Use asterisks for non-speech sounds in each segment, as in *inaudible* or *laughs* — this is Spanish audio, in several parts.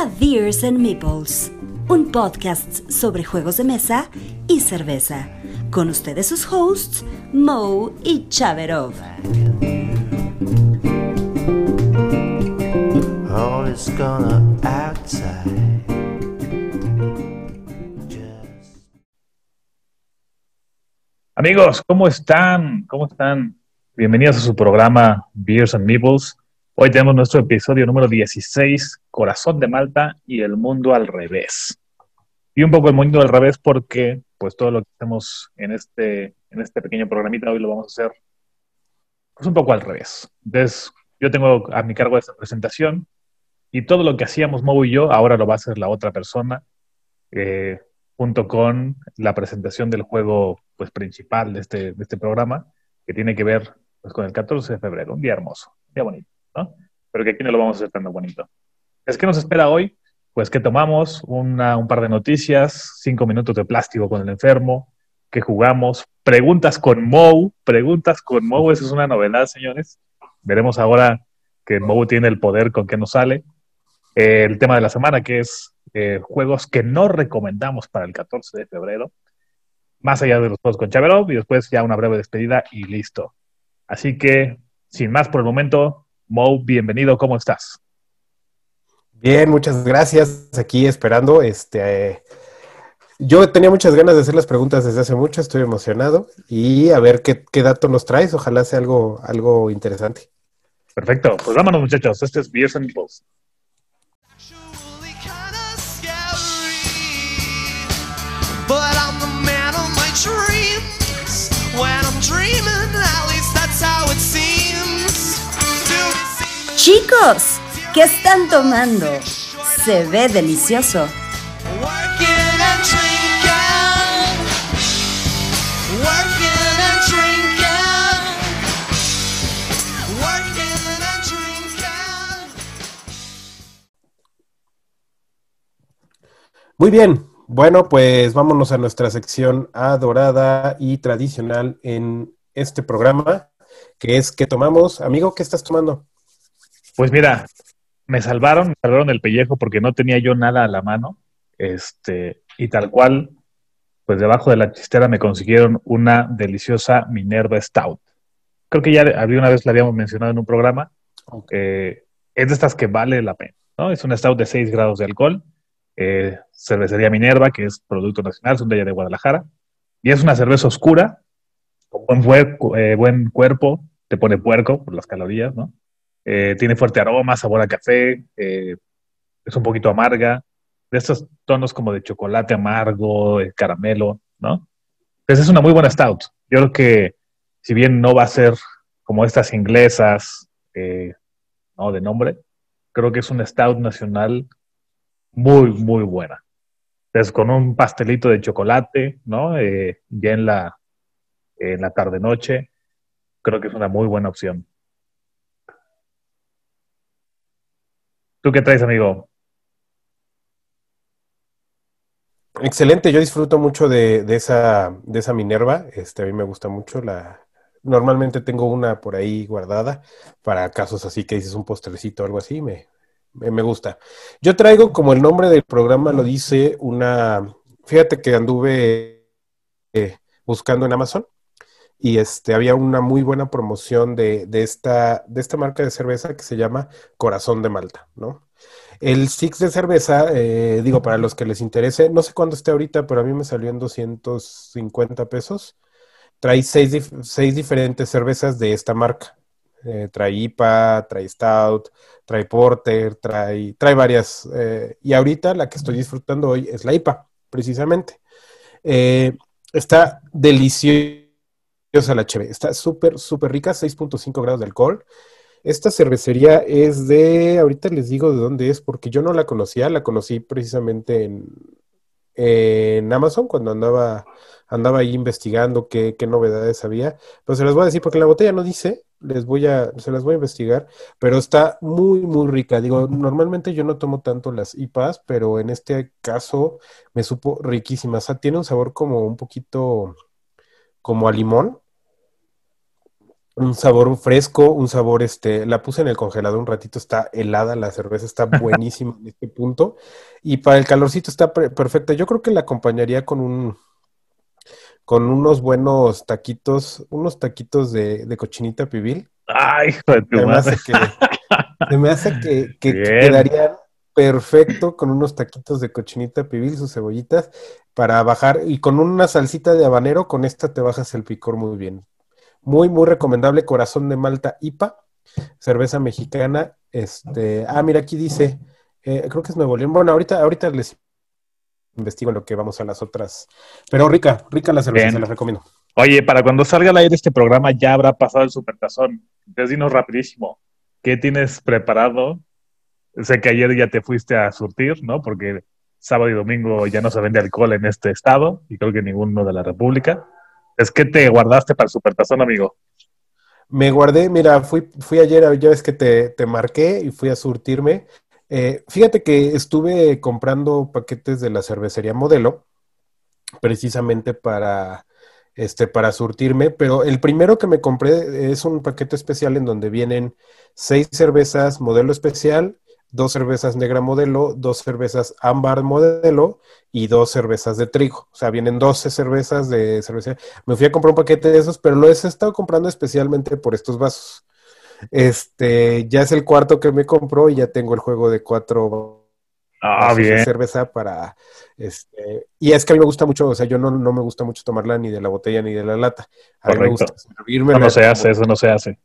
a Beers and Meeples, un podcast sobre juegos de mesa y cerveza. Con ustedes sus hosts, Mo y Chaverov. Gonna outside. Just Amigos, ¿cómo están? ¿Cómo están? Bienvenidos a su programa Beers and Meeples. Hoy tenemos nuestro episodio número 16, Corazón de Malta y el mundo al revés. Y un poco el mundo al revés porque pues todo lo que hacemos en este, en este pequeño programita hoy lo vamos a hacer pues un poco al revés. Entonces, yo tengo a mi cargo esta presentación y todo lo que hacíamos Mo y yo ahora lo va a hacer la otra persona eh, junto con la presentación del juego pues, principal de este, de este programa que tiene que ver pues, con el 14 de febrero, un día hermoso, un día bonito, Pero que aquí no lo vamos a hacer tan bonito. Es que nos espera hoy, pues que tomamos una- un par de noticias, cinco minutos de plástico con el enfermo, que jugamos, preguntas con Mou, preguntas con Mou, eso es una novedad, señores. Veremos ahora que Mou tiene el poder con que nos sale. Eh, el tema de la semana, que es eh, juegos que no recomendamos para el 14 de febrero más allá de los juegos con Chaverov y después ya una breve despedida y listo. Así que, sin más por el momento, Mo, bienvenido, ¿cómo estás? Bien, muchas gracias. Aquí esperando. Este, eh, yo tenía muchas ganas de hacer las preguntas desde hace mucho, estoy emocionado y a ver qué, qué dato nos traes. Ojalá sea algo, algo interesante. Perfecto, pues vámonos muchachos, este es Beers and. Chicos, ¿qué están tomando? Se ve delicioso. Muy bien. Bueno, pues vámonos a nuestra sección adorada y tradicional en este programa, que es ¿Qué tomamos? Amigo, ¿qué estás tomando? Pues mira, me salvaron, me salvaron el pellejo porque no tenía yo nada a la mano, este, y tal cual, pues debajo de la chistera me consiguieron una deliciosa Minerva Stout. Creo que ya había una vez la habíamos mencionado en un programa, Eh, es de estas que vale la pena, ¿no? Es una stout de 6 grados de alcohol, eh, cervecería Minerva, que es producto nacional, son de allá de Guadalajara, y es una cerveza oscura, con buen, eh, buen cuerpo, te pone puerco por las calorías, ¿no? Eh, tiene fuerte aroma, sabor a café, eh, es un poquito amarga, de estos tonos como de chocolate amargo, eh, caramelo, ¿no? Entonces es una muy buena stout. Yo creo que si bien no va a ser como estas inglesas, eh, ¿no? De nombre, creo que es una stout nacional muy, muy buena. Entonces, con un pastelito de chocolate, ¿no? Eh, ya en la, en la tarde-noche, creo que es una muy buena opción. ¿Tú qué traes, amigo? Excelente, yo disfruto mucho de, de esa, de esa Minerva. Este, a mí me gusta mucho. La, normalmente tengo una por ahí guardada para casos así que dices un postrecito o algo así, me, me, gusta. Yo traigo, como el nombre del programa lo dice, una. Fíjate que anduve eh, buscando en Amazon y este, había una muy buena promoción de, de esta, de esta marca de cerveza que se llama Corazón de Malta, ¿no? El Six de cerveza, eh, digo, para los que les interese, no sé cuándo esté ahorita, pero a mí me salió en 250 pesos. Trae seis, seis diferentes cervezas de esta marca. Eh, trae IPA, trae Stout, trae Porter, trae, trae varias. eh, y ahorita la que estoy disfrutando hoy es la IPA, precisamente. Está deliciosa la cheve. Está súper, súper rica, 6.5 grados de alcohol. Esta cervecería es de, ahorita les digo de dónde es, porque yo no la conocía, la conocí precisamente en, en Amazon cuando andaba, andaba ahí investigando qué, qué novedades había. Pero se las voy a decir porque la botella no dice, les voy a, se las voy a investigar, pero está muy, muy rica. Digo, normalmente yo no tomo tanto las IPAs, pero en este caso me supo riquísima. O sea, tiene un sabor como un poquito como a limón. un sabor fresco, un sabor, este, la puse en el congelador un ratito, está helada, la cerveza está *laughs* buenísima en este punto. Y para el calorcito está per- perfecta. Yo creo que la acompañaría con un, con unos buenos taquitos, unos taquitos de, de cochinita pibil. Ay, hijo de tu Se me hace madre. que, se me hace que, *laughs* quedarían perfecto con unos taquitos de cochinita pibil, sus cebollitas, para bajar, y con una salsita de habanero, con esta te bajas el picor muy bien. Muy, muy recomendable, Corazón de Malta IPA, cerveza mexicana. Este, ah, mira, aquí dice, eh, creo que es Nuevo León. Bueno, ahorita, ahorita les investigo en lo que vamos a las otras. Pero rica, rica la cerveza, Bien. se las recomiendo. Oye, para cuando salga al aire este programa ya habrá pasado el supertazón. Entonces dinos rapidísimo, ¿qué tienes preparado? Sé que ayer ya te fuiste a surtir, ¿no? Porque sábado y domingo ya no se vende alcohol en este estado y creo que ninguno de la República. Es que te guardaste para el supertazón, amigo. Me guardé, mira, fui, fui ayer, ya ves que te, te marqué y fui a surtirme. Eh, fíjate que estuve comprando paquetes de la cervecería Modelo, precisamente para, este, para surtirme, pero el primero que me compré es un paquete especial en donde vienen seis cervezas Modelo especial, dos cervezas negra Modelo, dos cervezas ámbar Modelo y dos cervezas de trigo. O sea, vienen 12 cervezas de cerveza. Me fui a comprar un paquete de esos, pero lo he estado comprando especialmente por estos vasos. Este, ya es el cuarto que me compró y ya tengo el juego de cuatro Ah, bien. cerveza para, este, y es que a mí me gusta mucho, o sea, yo no, no me gusta mucho tomarla ni de la botella ni de la lata. A mí me gusta servírmela Eso no se hace, eso no se hace.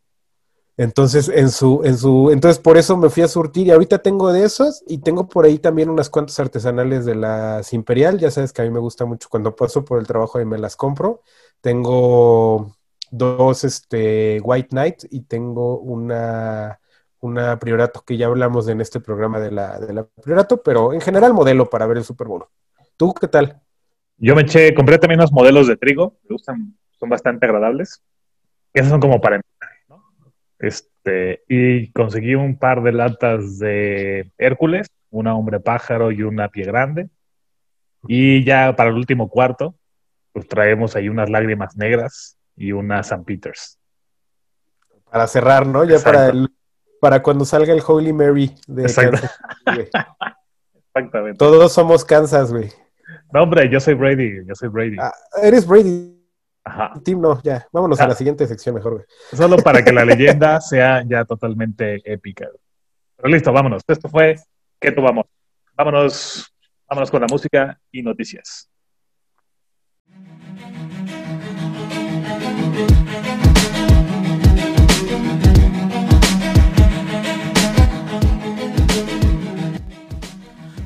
Entonces, en su, en su, entonces por eso me fui a surtir y ahorita tengo de esos y tengo por ahí también unas cuantas artesanales de las Imperial. Ya sabes que a mí me gusta mucho cuando paso por el trabajo y me las compro. Tengo dos este, White Knight y tengo una, una Priorato que ya hablamos en este programa de la, de la Priorato, pero en general modelo para ver el Super Bowl. ¿Tú qué tal? Yo me eché, compré también unos modelos de trigo, me gustan, son bastante agradables. Esos son como para. Este, y conseguí un par de latas de Hércules, una hombre pájaro y una pie grande. Y ya para el último cuarto, pues traemos ahí unas lágrimas negras y una St. Peters. Para cerrar, ¿no? Ya para, el, para cuando salga el Holy Mary de Exacto. Kansas. *laughs* Exactamente. Todos somos Kansas, güey. No, hombre, yo soy Brady, yo soy Brady. Ah, eres Brady. Ajá. Team, no, ya. Vámonos Ah. a la siguiente sección mejor, güey. Solo para que la *laughs* leyenda sea ya totalmente épica. Pero listo, vámonos. Esto fue ¿Qué tomamos? Vámonos, vámonos con la música y noticias.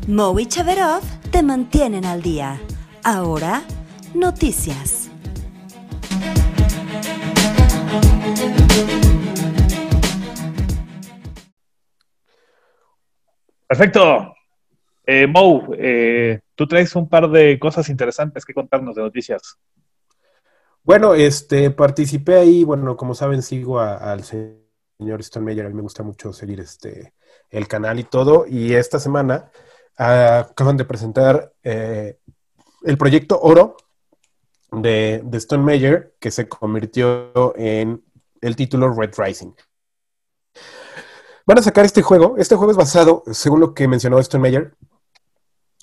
Mo y Chaverov te mantienen al día. Ahora, noticias. Perfecto. Eh, Mo, eh, tú traes un par de cosas interesantes que contarnos de noticias. Bueno, este, participé ahí, bueno, como saben, sigo al señor Stone Meyer, a mí me gusta mucho seguir este, el canal y todo, y esta semana ah, acaban de presentar eh, el proyecto Oro de, de Stone Meyer, que se convirtió en el título Red Rising. Van a sacar este juego, este juego es basado, según lo que mencionó Stone Meyer,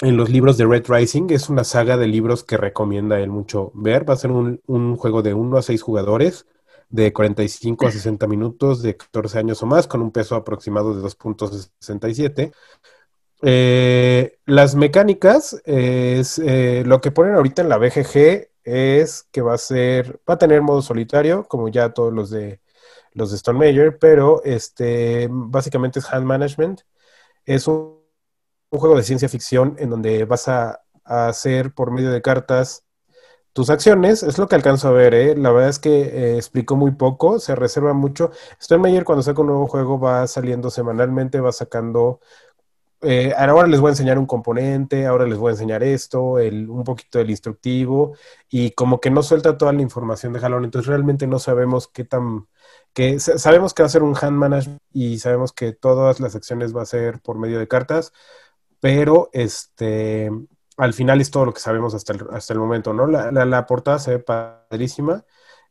en los libros de Red Rising. Es una saga de libros que recomienda él mucho ver. Va a ser un, un juego de 1 a 6 jugadores, de 45 a 60 minutos, de 14 años o más, con un peso aproximado de 2.67. Eh, las mecánicas es eh, lo que ponen ahorita en la BGG es que va a ser, va a tener modo solitario, como ya todos los de los de Stone Major, pero este básicamente es hand management. Es un, juego de ciencia ficción en donde vas a, a hacer por medio de cartas tus acciones, es lo que alcanzo a ver, ¿eh? La verdad es que eh, explicó muy poco, se reserva mucho. Stone Major cuando saca un nuevo juego va saliendo semanalmente, va sacando eh, ahora les voy a enseñar un componente, ahora les voy a enseñar esto, el, un poquito del instructivo, y como que no suelta toda la información de jalón, entonces realmente no sabemos qué tan, que sabemos que va a ser un hand management y sabemos que todas las acciones va a ser por medio de cartas, pero este, al final es todo lo que sabemos hasta el, hasta el momento, ¿no? La, la, la portada se ve padrísima.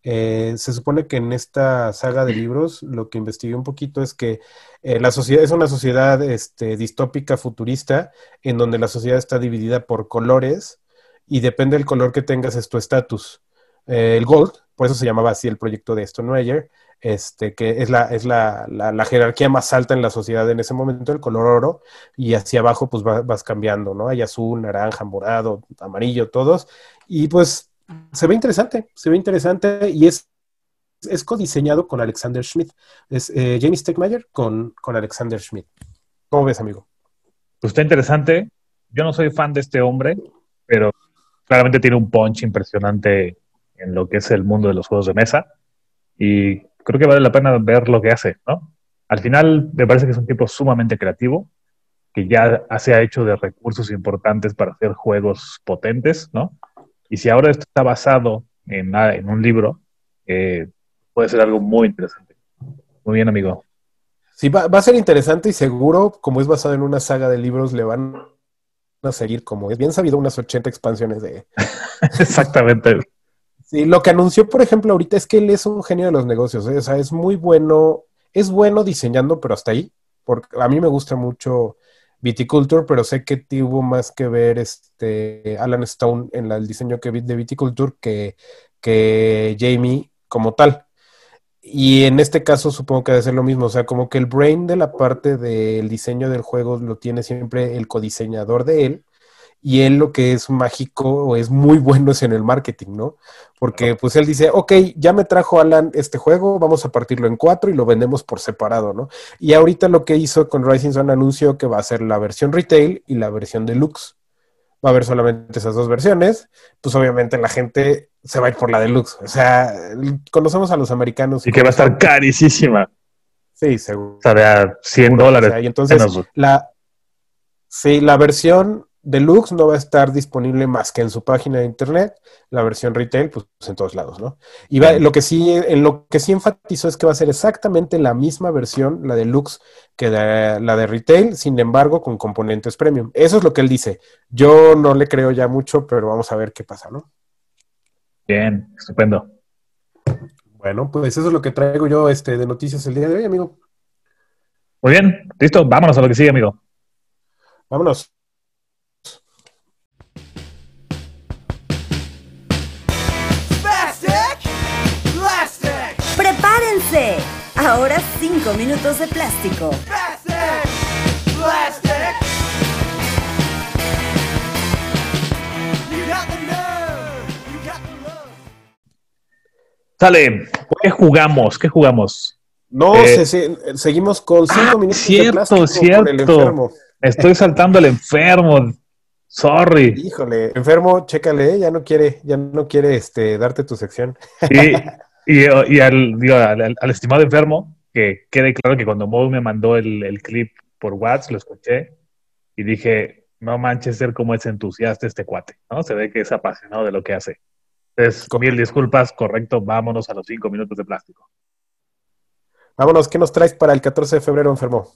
Eh, se supone que en esta saga de libros lo que investigué un poquito es que eh, la sociedad es una sociedad este, distópica futurista en donde la sociedad está dividida por colores y depende del color que tengas es tu estatus. Eh, el gold, por eso se llamaba así el proyecto de Stonemeyer, este, que es, la, es la, la- jerarquía más alta en la sociedad en ese momento, el color oro, y hacia abajo pues va- vas cambiando, ¿no? Hay azul, naranja, morado, amarillo, todos, y pues se ve interesante, se ve interesante y es, es codiseñado con Alexander Schmidt, es eh, Jamie Stegmaier con, con Alexander Schmidt. ¿Cómo ves, amigo? Pues está interesante. Yo no soy fan de este hombre, pero claramente tiene un punch impresionante en lo que es el mundo de los juegos de mesa. Y creo que vale la pena ver lo que hace, ¿no? Al final me parece que es un tipo sumamente creativo, que ya se ha hecho de recursos importantes para hacer juegos potentes, ¿no? Y si ahora esto está basado en, en un libro, eh, puede ser algo muy interesante. Muy bien, amigo. Sí, va, va a ser interesante y seguro, como es basado en una saga de libros, le van a seguir, como es bien sabido, unas 80 expansiones de... *laughs* Exactamente. Sí, lo que anunció, por ejemplo, ahorita es que él es un genio de los negocios, ¿eh? O sea, es muy bueno, es bueno diseñando, pero hasta ahí, porque a mí me gusta mucho Viticulture, pero sé que tuvo más que ver este Alan Stone en el diseño que de Viticulture que, que Jamie como tal. Y en este caso supongo que debe ser lo mismo, o sea, como que el brain de la parte del diseño del juego lo tiene siempre el codiseñador de él, y él lo que es mágico o es muy bueno es en el marketing, ¿no? Porque pues él dice, ok, ya me trajo Alan este juego, vamos a partirlo en cuatro y lo vendemos por separado, ¿no? Y ahorita lo que hizo con Rising Sun anunció que va a ser la versión retail y la versión deluxe. Va a haber solamente esas dos versiones, pues obviamente la gente se va a ir por la deluxe. O sea, conocemos a los americanos. Y que va a estar carísima. Sí, seguro. O sea, de a 100 dólares. O sea, y entonces menos. la, sí, la versión deluxe no va a estar disponible más que en su página de internet. La versión retail, pues en todos lados, ¿no? Y va- lo que sí, en lo que sí enfatizó es que va a ser exactamente la misma versión, la deluxe, que de- la de retail, sin embargo, con componentes premium. Eso es lo que él dice. Yo no le creo ya mucho, pero vamos a ver qué pasa, ¿no? Bien, estupendo. Bueno, pues eso es lo que traigo yo este, de noticias el día de hoy, amigo. Muy bien, listo, vámonos a lo que sigue, amigo. Vámonos. Ahora cinco minutos de plástico. Plastic! Sale, ¿qué jugamos? ¿Qué jugamos? No, Eh, se- se- seguimos con cinco ah, minutos cierto, de plástico por el cierto. enfermo. Estoy saltando al enfermo. Sorry. Híjole, enfermo, chécale, ya no quiere, ya no quiere este, darte tu sección. Y, *laughs* y, y al, digo, al, al- al estimado enfermo, que quede claro que cuando Mo me mandó el, el clip por WhatsApp, lo escuché y dije, no manches ser como es entusiasta este cuate, ¿no? Se ve que es apasionado de lo que hace. Entonces, mil disculpas, correcto, vámonos a los cinco minutos de plástico. Vámonos, ¿qué nos traes para el 14 de febrero, enfermo?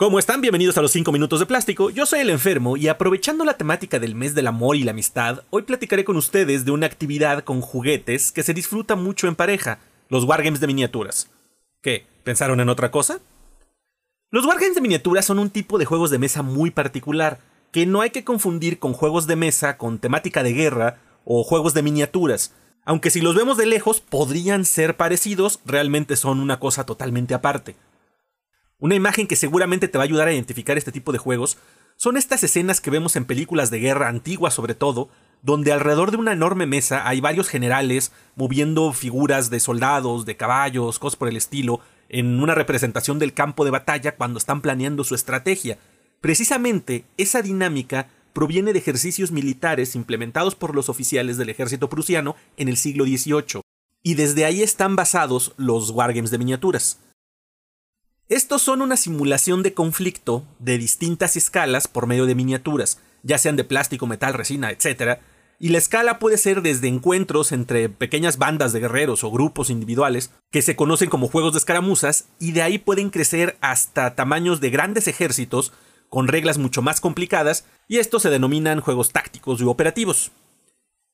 ¿Cómo están? Bienvenidos a los 5 minutos de plástico. Yo soy el enfermo y aprovechando la temática del mes del amor y la amistad, hoy platicaré con ustedes de una actividad con juguetes que se disfruta mucho en pareja, los wargames de miniaturas. ¿Qué? ¿Pensaron en otra cosa? Los wargames de miniaturas son un tipo de juegos de mesa muy particular, que no hay que confundir con juegos de mesa con temática de guerra o juegos de miniaturas. Aunque si los vemos de lejos podrían ser parecidos, realmente son una cosa totalmente aparte. Una imagen que seguramente te va a ayudar a identificar este tipo de juegos son estas escenas que vemos en películas de guerra antiguas sobre todo, donde alrededor de una enorme mesa hay varios generales moviendo figuras de soldados, de caballos, cosas por el estilo, en una representación del campo de batalla cuando están planeando su estrategia. Precisamente esa dinámica proviene de ejercicios militares implementados por los oficiales del ejército prusiano en el siglo XVIII, y desde ahí están basados los wargames de miniaturas. Estos son una simulación de conflicto de distintas escalas por medio de miniaturas, ya sean de plástico, metal, resina, etc. Y la escala puede ser desde encuentros entre pequeñas bandas de guerreros o grupos individuales, que se conocen como juegos de escaramuzas, y de ahí pueden crecer hasta tamaños de grandes ejércitos, con reglas mucho más complicadas, y estos se denominan juegos tácticos y operativos.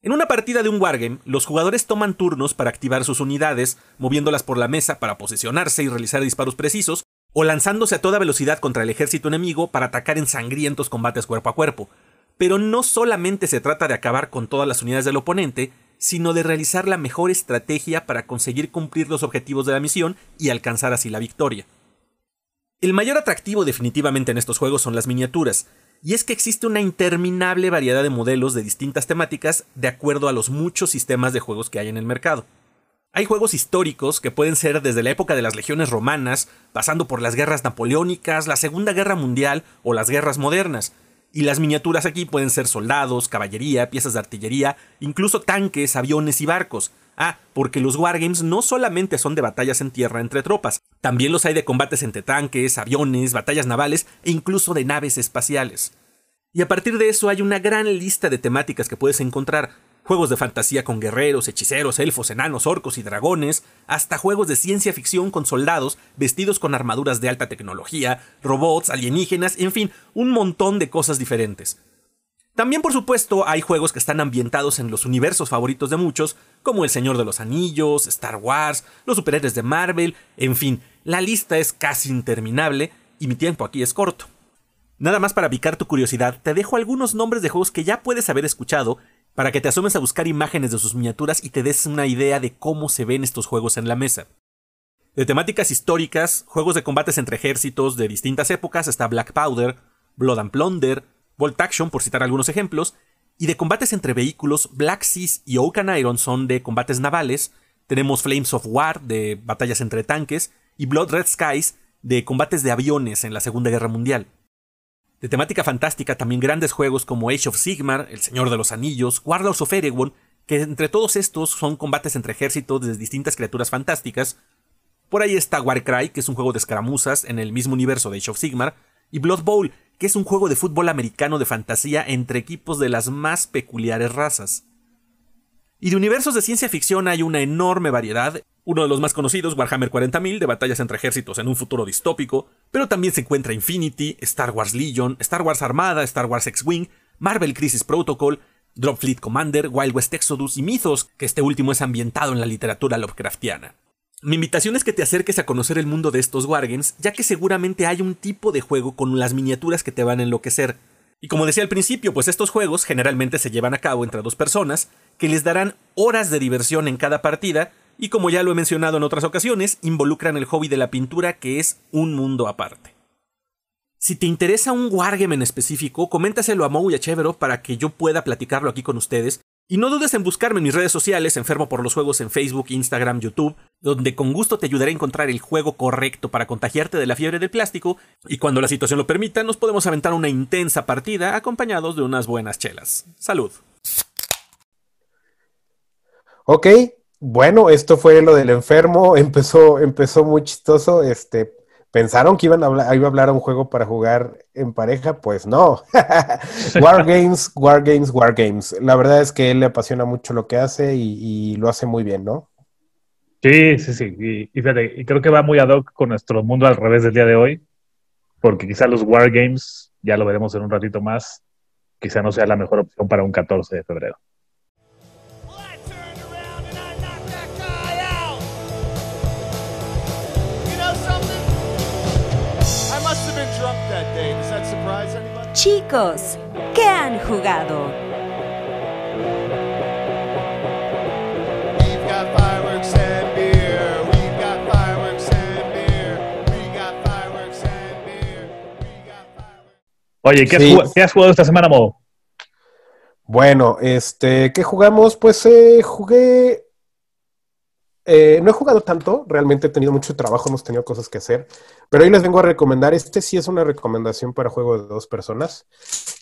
En una partida de un wargame, los jugadores toman turnos para activar sus unidades, moviéndolas por la mesa para posicionarse y realizar disparos precisos, o lanzándose a toda velocidad contra el ejército enemigo para atacar en sangrientos combates cuerpo a cuerpo. Pero no solamente se trata de acabar con todas las unidades del oponente, sino de realizar la mejor estrategia para conseguir cumplir los objetivos de la misión y alcanzar así la victoria. El mayor atractivo definitivamente en estos juegos son las miniaturas, y es que existe una interminable variedad de modelos de distintas temáticas de acuerdo a los muchos sistemas de juegos que hay en el mercado. Hay juegos históricos que pueden ser desde la época de las legiones romanas, pasando por las guerras napoleónicas, la Segunda Guerra Mundial o las guerras modernas. Y las miniaturas aquí pueden ser soldados, caballería, piezas de artillería, incluso tanques, aviones y barcos. Ah, porque los wargames no solamente son de batallas en tierra entre tropas, también los hay de combates entre tanques, aviones, batallas navales e incluso de naves espaciales. Y a partir de eso hay una gran lista de temáticas que puedes encontrar, juegos de fantasía con guerreros, hechiceros, elfos, enanos, orcos y dragones, hasta juegos de ciencia ficción con soldados vestidos con armaduras de alta tecnología, robots, alienígenas, en fin, un montón de cosas diferentes. También, por supuesto, hay juegos que están ambientados en los universos favoritos de muchos, como El Señor de los Anillos, Star Wars, los superhéroes de Marvel, en fin, la lista es casi interminable y mi tiempo aquí es corto. Nada más para picar tu curiosidad, te dejo algunos nombres de juegos que ya puedes haber escuchado para que te asomes a buscar imágenes de sus miniaturas y te des una idea de cómo se ven estos juegos en la mesa. De temáticas históricas, juegos de combates entre ejércitos de distintas épocas está Black Powder, Blood and Plunder, Volt Action, por citar algunos ejemplos, y de combates entre vehículos, Black Seas y Oak and Iron son de combates navales, tenemos Flames of War de batallas entre tanques, y Blood Red Skies de combates de aviones en la Segunda Guerra Mundial. De temática fantástica también grandes juegos como Age of Sigmar, El Señor de los Anillos, Warlords of Eregon, que entre todos estos son combates entre ejércitos de distintas criaturas fantásticas. Por ahí está Warcry, que es un juego de escaramuzas en el mismo universo de Age of Sigmar, y Blood Bowl, que es un juego de fútbol americano de fantasía entre equipos de las más peculiares razas. Y de universos de ciencia ficción hay una enorme variedad. Uno de los más conocidos, Warhammer 40.000, de batallas entre ejércitos en un futuro distópico, pero también se encuentra Infinity, Star Wars Legion, Star Wars Armada, Star Wars X-Wing, Marvel Crisis Protocol, Drop Fleet Commander, Wild West Exodus y Mythos, que este último es ambientado en la literatura Lovecraftiana. Mi invitación es que te acerques a conocer el mundo de estos wargames, ya que seguramente hay un tipo de juego con las miniaturas que te van a enloquecer. Y como decía al principio, pues estos juegos generalmente se llevan a cabo entre dos personas, que les darán horas de diversión en cada partida, y como ya lo he mencionado en otras ocasiones, involucran el hobby de la pintura, que es un mundo aparte. Si te interesa un wargame en específico, coméntaselo a Mou y a Chevero para que yo pueda platicarlo aquí con ustedes y no dudes en buscarme en mis redes sociales, enfermo por los juegos en Facebook, Instagram, YouTube, donde con gusto te ayudaré a encontrar el juego correcto para contagiarte de la fiebre del plástico, y cuando la situación lo permita, nos podemos aventar una intensa partida acompañados de unas buenas chelas. Salud. Ok, bueno, esto fue lo del enfermo, *laughs* empezó, empezó muy chistoso, este, pensaron que iban a hablar, iba a hablar a un juego para jugar en pareja, pues no. *laughs* Wargames, Wargames, Wargames. La verdad es que él le apasiona mucho lo que hace y, lo hace muy bien, ¿no? Sí, sí, sí. Y, y fíjate, y creo que va muy ad hoc con nuestro mundo al revés del día de hoy, porque quizá los Wargames, ya lo veremos en un ratito más, quizá no sea la mejor opción para un 14 de febrero. Beer. We got fireworks. Oye, ¿qué, has, Sí. jugado, qué has jugado esta semana, Mo? Bueno, este, ¿qué jugamos? Pues eh, jugué. eh, no he jugado tanto, realmente he tenido mucho trabajo, hemos tenido cosas que hacer, pero hoy les vengo a recomendar. Este sí es una recomendación para juego de dos personas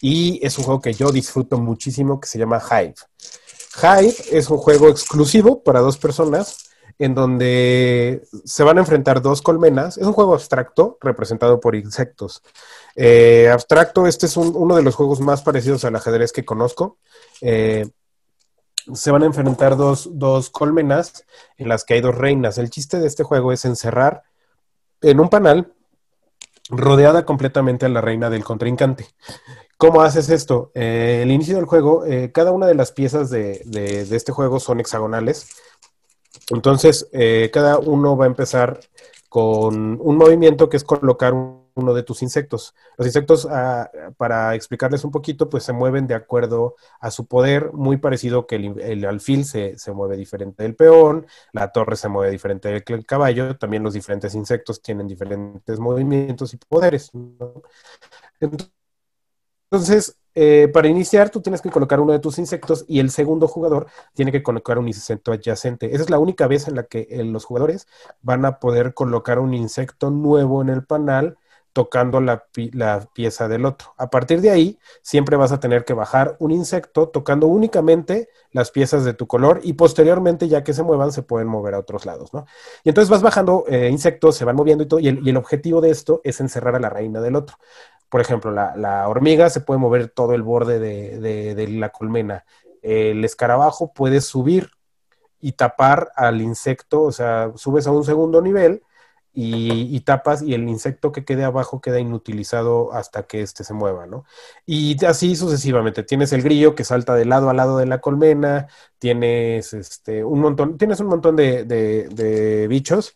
y es un juego que yo disfruto muchísimo que se llama Hive. Hive es un juego exclusivo para dos personas en donde se van a enfrentar dos colmenas. Es un juego abstracto representado por insectos. Eh, abstracto, este es un- uno de los juegos más parecidos al ajedrez que conozco. Eh, se van a enfrentar dos, dos colmenas en las que hay dos reinas. El chiste de este juego es encerrar en un panal rodeada completamente a la reina del contrincante. ¿Cómo haces esto? Eh, el inicio del juego, eh, cada una de las piezas de, de- este juego son hexagonales. Entonces, eh, cada uno va a empezar con un movimiento que es colocar un- uno de tus insectos. Los insectos, ah, para explicarles un poquito, pues se mueven de acuerdo a su poder, muy parecido que el, alfil se, se mueve diferente del peón, la torre se mueve diferente del caballo, también los diferentes insectos tienen diferentes movimientos y poderes. Entonces, eh, para iniciar, tú tienes que colocar uno de tus insectos y el segundo jugador tiene que colocar un insecto adyacente. Esa es la única vez en la que eh, los jugadores van a poder colocar un insecto nuevo en el panal tocando la, la pieza del otro. A partir de ahí, siempre vas a tener que bajar un insecto tocando únicamente las piezas de tu color y posteriormente, ya que se muevan, se pueden mover a otros lados, ¿no? Y entonces vas bajando eh, insectos, se van moviendo y todo, y el, el objetivo de esto es encerrar a la reina del otro. Por ejemplo, la, la hormiga se puede mover todo el borde de, de- de la colmena. El escarabajo puede subir y tapar al insecto, o sea, subes a un segundo nivel y, tapas y el insecto que quede abajo queda inutilizado hasta que éste se mueva, ¿no? Y así sucesivamente. Tienes el grillo que salta de lado a lado de la colmena, tienes este, un montón, tienes un montón de, bichos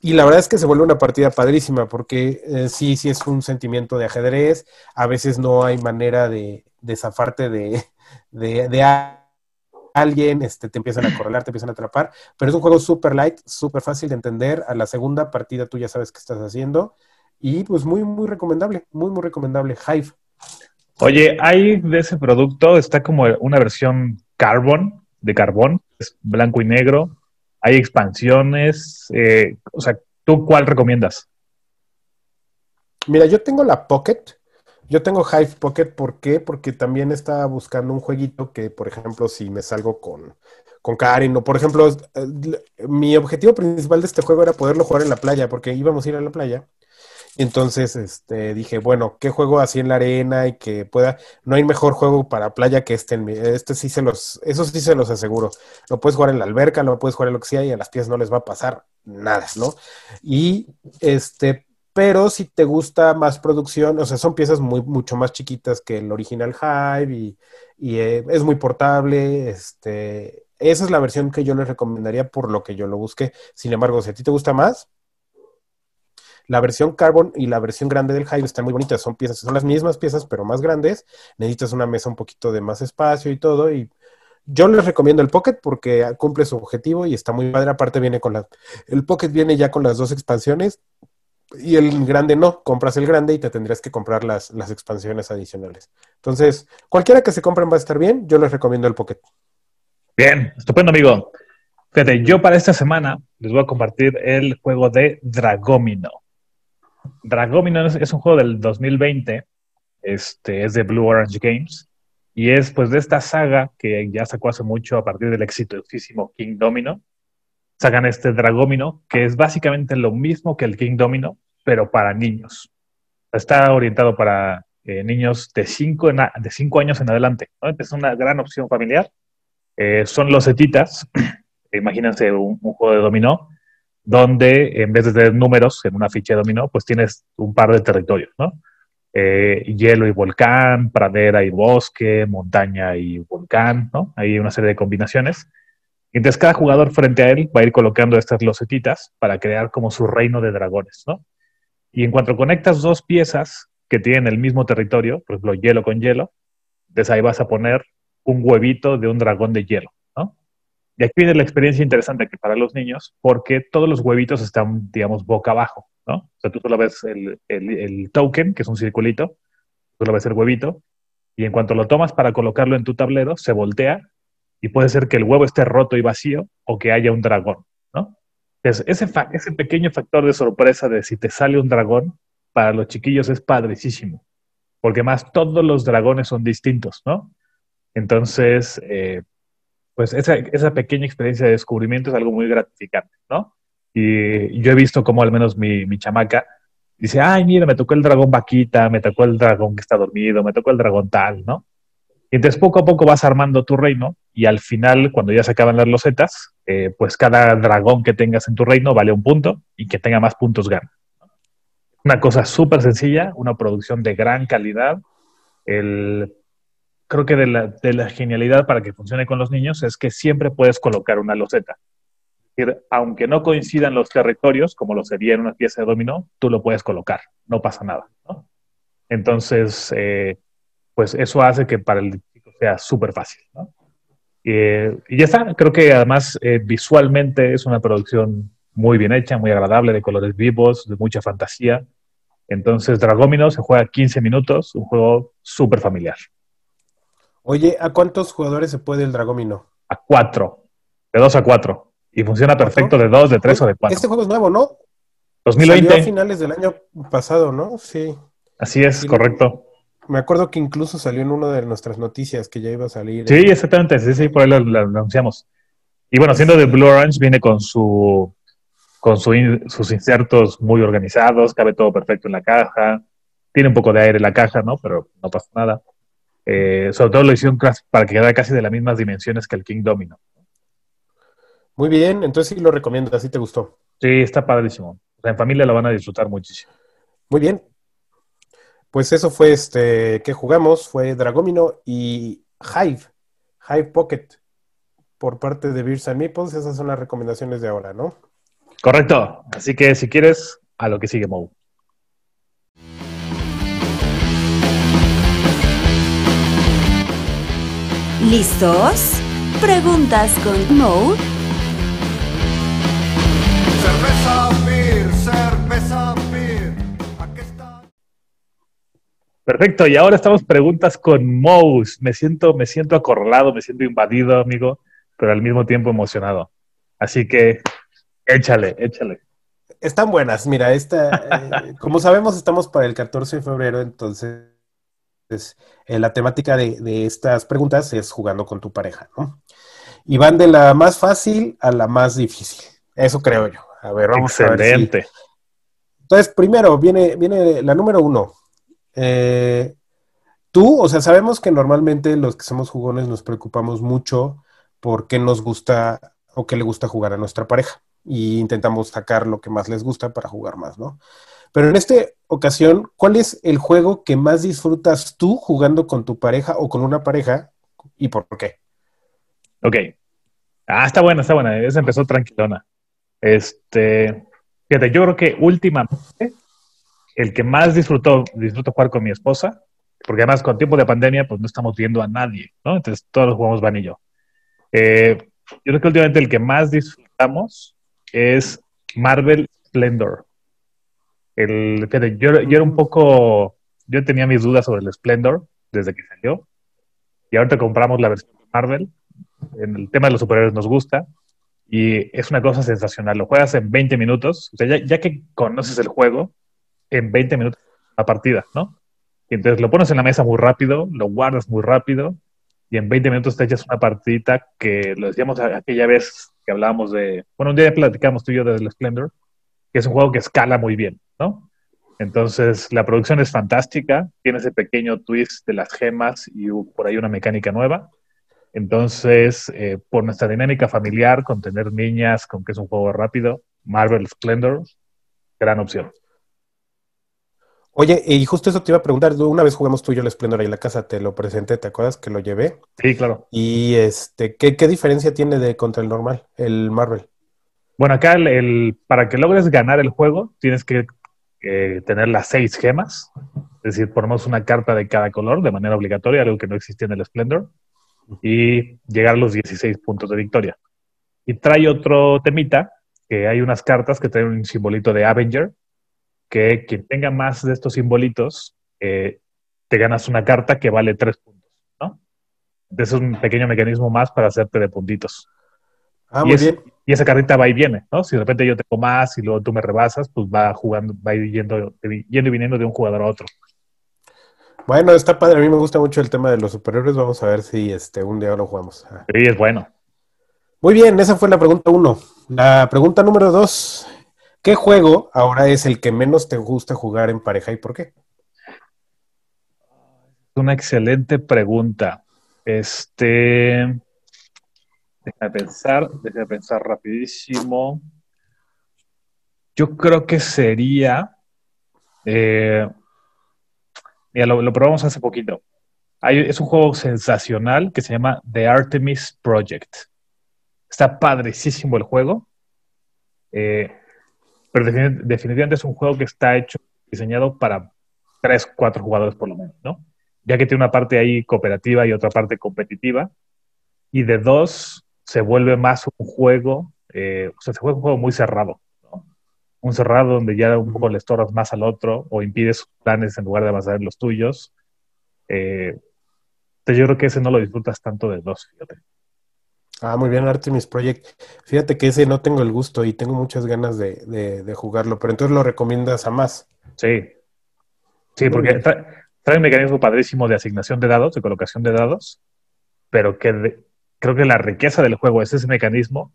y la verdad es que se vuelve una partida padrísima porque eh, sí, sí es un sentimiento de ajedrez, a veces no hay manera de, de zafarte de, de, alguien, este, te empiezan a correlar, te empiezan a atrapar, pero es un juego súper light, súper fácil de entender, a la segunda partida tú ya sabes qué estás haciendo y pues muy, muy recomendable, muy, muy recomendable, Hive. Oye, hay de ese producto, está como una versión carbon, de carbón, es blanco y negro. Hay expansiones. eh, o sea, ¿tú cuál recomiendas? Mira, yo tengo la Pocket. Yo tengo Hive Pocket, ¿por qué? Porque también estaba buscando un jueguito que, por ejemplo, si me salgo con, con Karen, o por ejemplo, eh, mi objetivo principal de este juego era poderlo jugar en la playa, porque íbamos a ir a la playa. Entonces este, dije, bueno, ¿qué juego así en la arena y que pueda? No hay mejor juego para playa que este. Este sí se los, eso sí se los aseguro. Lo puedes jugar en la alberca, lo puedes jugar en lo que sea y a las pies no les va a pasar nada, ¿no? Y este, pero si te gusta más producción, o sea, son piezas muy, mucho más chiquitas que el original Hive y, eh, es muy portable. Este, esa es la versión que yo les recomendaría por lo que yo lo busqué. Sin embargo, si a ti te gusta más, la versión Carbon y la versión grande del Hive están muy bonitas. Son piezas, son las mismas piezas, pero más grandes. Necesitas una mesa un poquito de más espacio y todo. Y yo les recomiendo el Pocket porque cumple su objetivo y está muy padre. Aparte viene con la, el Pocket viene ya con las dos expansiones y el grande no. Compras el grande y te tendrías que comprar las, las expansiones adicionales. Entonces, cualquiera que se compren va a estar bien. Yo les recomiendo el Pocket. Bien, estupendo, amigo. Fíjate, yo para esta semana les voy a compartir el juego de Dragomino. Dragomino es, es un juego del 2020, este, es de Blue Orange Games, y es pues de esta saga que ya sacó hace mucho a partir del exitosísimo King Domino. Sacan este Dragomino, que es básicamente lo mismo que el King Domino, pero para niños. Está orientado para eh, niños de 5 de cinco años en adelante. ¿no? Es una gran opción familiar. Eh, son los setitas, *clears throat* imagínense un, un, juego de dominó, donde en vez de tener números en una ficha de dominó, pues tienes un par de territorios, ¿no? Eh, hielo y volcán, pradera y bosque, montaña y volcán, ¿no? Hay una serie de combinaciones. Entonces cada jugador frente a él va a ir colocando estas losetitas para crear como su reino de dragones, ¿no? Y en cuanto conectas dos piezas que tienen el mismo territorio, por ejemplo, hielo con hielo, entonces ahí vas a poner un huevito de un dragón de hielo, ¿no? Y aquí viene la experiencia interesante que para los niños, porque todos los huevitos están, digamos, boca abajo, ¿no? O sea, tú solo ves el, el, token, que es un circulito, solo ves el huevito, y en cuanto lo tomas para colocarlo en tu tablero, se voltea y puede ser que el huevo esté roto y vacío o que haya un dragón, ¿no? Ese, ese pequeño factor de sorpresa de si te sale un dragón, para los chiquillos es padricísimo, porque más todos los dragones son distintos, ¿no? Entonces, eh, pues esa, esa, pequeña experiencia de descubrimiento es algo muy gratificante, ¿no? Y yo he visto como al menos mi, mi, chamaca dice, ay, mira, me tocó el dragón vaquita, me tocó el dragón que está dormido, me tocó el dragón tal, ¿no? Y entonces poco a poco vas armando tu reino y al final, cuando ya se acaban las losetas, eh, pues cada dragón que tengas en tu reino vale un punto y que tenga más puntos gana. Una cosa súper sencilla, una producción de gran calidad el, creo que de la, genialidad para que funcione con los niños es que siempre puedes colocar una loseta. Es decir, aunque no coincidan los territorios, como lo sería en una pieza de dominó, tú lo puedes colocar, no pasa nada. Entonces, eh, pues eso hace que para el chico sea súper fácil. ¿no? Eh, y ya está, creo que además eh, visualmente es una producción muy bien hecha, muy agradable, de colores vivos, de mucha fantasía. Entonces, Dragomino se juega 15 minutos, un juego súper familiar. Oye, ¿a cuántos jugadores se puede el Dragomino? A 4, de 2 a 4. Y funciona perfecto de 2, de 3 o de 4. Este juego es nuevo, ¿no? 2020. Salió a finales del año pasado, ¿no? Sí. Así es, correcto. Me acuerdo que incluso salió en una de nuestras noticias que ya iba a salir. Sí, exactamente, sí, sí, por ahí lo, lo anunciamos. Y bueno, siendo de Blue Orange, viene con su con su in- sus insertos muy organizados, cabe todo perfecto en la caja, tiene un poco de aire en la caja, ¿no? Pero no pasa nada. Eh, sobre todo lo hicieron para que quedara casi de las mismas dimensiones que el King Domino. Muy bien, entonces sí lo recomiendo, así te gustó. Sí, está padrísimo. O sea, en familia lo van a disfrutar muchísimo. Muy bien. Pues eso fue este que jugamos, fue Dragomino y Hive, Hive Pocket, por parte de Beers and Meeples. Esas son las recomendaciones de ahora, ¿no? Correcto. Así que si quieres, a lo que sigue, Mo. ¿Listos? Preguntas con Mo Perfecto, y ahora estamos preguntas con Mouse. Me siento, me siento acorralado, me siento invadido, amigo, pero al mismo tiempo emocionado. Así que échale, échale. Están buenas, mira, esta, *laughs* eh, como sabemos, estamos para el 14 de febrero, entonces eh, la temática de, de estas preguntas es jugando con tu pareja, ¿no? Y van de la más fácil a la más difícil. Eso creo yo. A ver, vamos a ver. si- Excelente. Entonces, primero, viene, viene la número uno. Eh, tú, o sea, sabemos que normalmente los que somos jugones nos preocupamos mucho por qué nos gusta o qué le gusta jugar a nuestra pareja. Y intentamos sacar lo que más les gusta para jugar más, ¿no? Pero en esta ocasión, ¿cuál es el juego que más disfrutas tú jugando con tu pareja o con una pareja y por qué? Ok. Ah, está buena, está buena. Esa empezó tranquilona. Este, fíjate, yo creo que últimamente el que más disfrutó, disfruto jugar con mi esposa, porque además con tiempo de pandemia, pues no estamos viendo a nadie, ¿no? Entonces todos jugamos Van y yo. Eh, yo creo que últimamente el que más disfrutamos es Marvel Splendor. El, fíjate, yo, yo era un poco, yo tenía mis dudas sobre el Splendor desde que salió, y ahorita compramos la versión de Marvel. En el tema de los superhéroes nos gusta, y es una cosa sensacional. Lo juegas en 20 minutos, o sea, ya, ya que conoces el juego, en 20 minutos la partida, ¿no? Y entonces lo pones en la mesa muy rápido, lo guardas muy rápido, y en 20 minutos te echas una partidita que lo decíamos aquella vez que hablábamos de, bueno, un día platicamos tú y yo del Splendor, que es un juego que escala muy bien, ¿no? Entonces, la producción es fantástica, tiene ese pequeño twist de las gemas y por ahí una mecánica nueva. Entonces, eh, por nuestra dinámica familiar, con tener niñas, con que es un juego rápido, Marvel Splendor, gran opción. Oye, y justo eso te iba a preguntar, una vez jugamos tú y yo el Splendor ahí en la casa, te lo presenté, ¿te acuerdas que lo llevé? Sí, claro. Y este, ¿qué, qué diferencia tiene de contra el normal, el Marvel? Bueno, acá el, el- para que logres ganar el juego, tienes que eh, tener las seis gemas. Es decir, ponemos una carta de cada color de manera obligatoria, algo que no existía en el Splendor, y llegar a los 16 puntos de victoria. Y trae otro temita, que hay unas cartas que traen un simbolito de Avenger, que quien tenga más de estos simbolitos, eh, te ganas una carta que vale tres puntos, ¿no? Entonces es un pequeño mecanismo más para hacerte de puntitos. Ah, y, muy es- bien. y esa carrita va y viene, ¿no? Si de repente yo tengo más y luego tú me rebasas, pues va jugando, va yendo, yendo y viniendo de un jugador a otro. Bueno, está padre, a mí me gusta mucho el tema de los superhéroes, vamos a ver si este, un día lo jugamos. Ah. Sí, es bueno. Muy bien, esa fue la pregunta uno. La pregunta número dos, ¿qué juego ahora es el que menos te gusta jugar en pareja y por qué? Es una excelente pregunta. Este. Déjame pensar, déjame pensar rapidísimo. Yo creo que sería. eh, mira, lo, probamos hace poquito. Es un juego sensacional que se llama The Artemis Project. Está padricísimo el juego. eh, pero defini- definitivamente es un juego que está hecho, diseñado para tres, cuatro jugadores por lo menos, ¿no? Ya que tiene una parte ahí cooperativa y otra parte competitiva. Y de dos se vuelve más un juego, eh, o sea, se vuelve un juego muy cerrado, ¿no? Un cerrado donde ya un poco le estorbas más al otro o impides sus planes en lugar de avanzar en los tuyos. Eh, entonces yo creo que ese no lo disfrutas tanto de dos, fíjate. Ah, muy bien, Artemis Project. Fíjate que ese no tengo el gusto y tengo muchas ganas de, de- de jugarlo, pero entonces lo recomiendas a más. Sí. Sí, Muy porque trae un mecanismo padrísimo de asignación de dados, de colocación de dados, pero que de- creo que la riqueza del juego es ese mecanismo,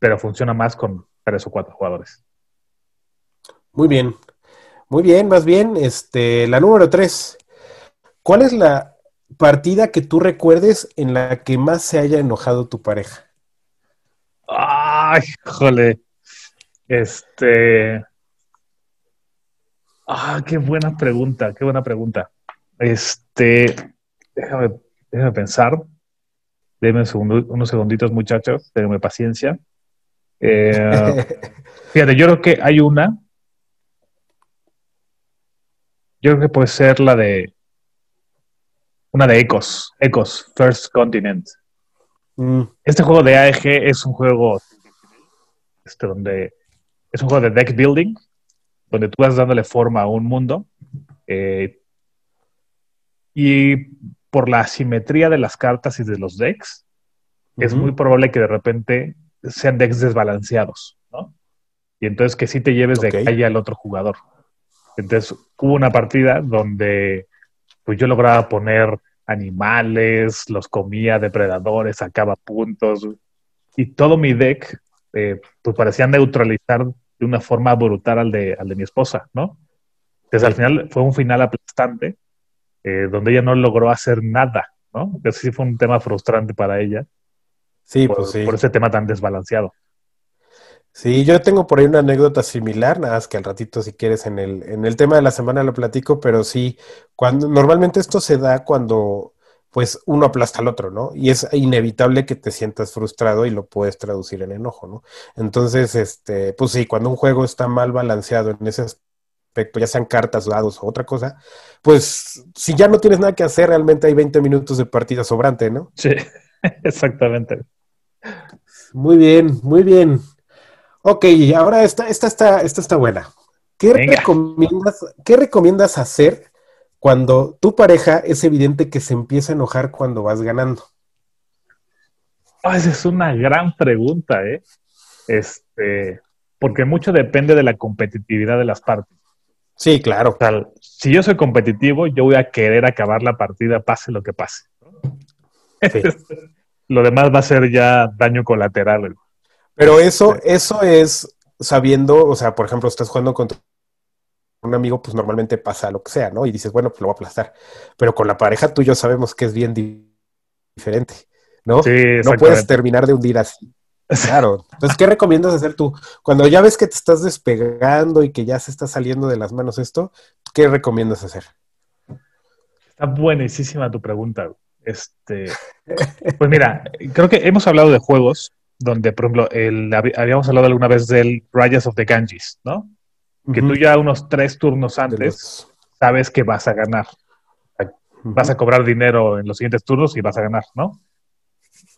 pero funciona más con tres o cuatro jugadores. Muy bien, muy bien, más bien, este, la número tres. ¿Cuál es la partida que tú recuerdes en la que más se haya enojado tu pareja? ¡Ay, jole! Este. Ah, qué buena pregunta, qué buena pregunta. Este. Déjame, déjame pensar. Denme un segundo- unos segunditos, muchachos. Ténganme paciencia. *laughs* Eh, fíjate, yo creo que hay una. Yo creo que puede ser la de. Una de Ecos. Ecos, First Continent. Mm, Este juego de AEG es un juego este, donde es un juego de deck building, donde tú vas dándole forma a un mundo. eh, y por la asimetría de las cartas y de los decks, es muy probable que de repente sean decks desbalanceados, ¿no? Y entonces que sí te lleves de calle al otro jugador. Entonces hubo una partida donde pues yo lograba poner animales, los comía depredadores, sacaba puntos y todo mi deck eh, pues parecía neutralizar de una forma brutal al de, al de mi esposa, ¿no? Entonces al final fue un final aplastante eh, donde ella no logró hacer nada, ¿no? Entonces sí fue un tema frustrante para ella Sí, por, pues sí. por ese tema tan desbalanceado. Sí, yo tengo por ahí una anécdota similar, nada más que al ratito si quieres en el, en el tema de la semana lo platico, pero sí, cuando normalmente esto se da cuando pues uno aplasta al otro, ¿no? Y es inevitable que te sientas frustrado y lo puedes traducir en enojo, ¿no? Entonces, este, pues sí, cuando un juego está mal balanceado en ese aspecto, ya sean cartas, dados o otra cosa, pues si ya no tienes nada que hacer, realmente hay 20 minutos de partida sobrante, ¿no? Sí, *laughs* exactamente. Muy bien, muy bien. Ok, ahora esta, esta, está, esta está buena. ¿Qué Venga. recomiendas, ¿Qué recomiendas hacer cuando tu pareja es evidente que se empieza a enojar cuando vas ganando? Ah, esa es una gran pregunta, ¿eh? Este, porque mucho depende de la competitividad de las partes. Sí, claro. O sea, si yo soy competitivo, yo voy a querer acabar la partida, pase lo que pase. Sí. *laughs* lo demás va a ser ya daño colateral. Pero eso, eso es sabiendo, o sea, por ejemplo, estás jugando contra un amigo, pues normalmente pasa lo que sea, ¿no? Y dices, bueno, pues lo voy a aplastar. Pero con la pareja tú y yo sabemos que es bien di- diferente, ¿no? Sí, No puedes terminar de hundir así. *laughs* Claro. Entonces, ¿qué recomiendas hacer tú? Cuando ya ves que te estás despegando y que ya se está saliendo de las manos esto, ¿qué recomiendas hacer? Está buenísima tu pregunta. Este, pues mira, creo que hemos hablado de juegos donde, por ejemplo, el, hab- habíamos hablado alguna vez del Rise of the Ganges, ¿no? Que tú ya unos tres turnos antes sabes que vas a ganar. Vas a cobrar dinero en los siguientes turnos y vas a ganar, ¿no?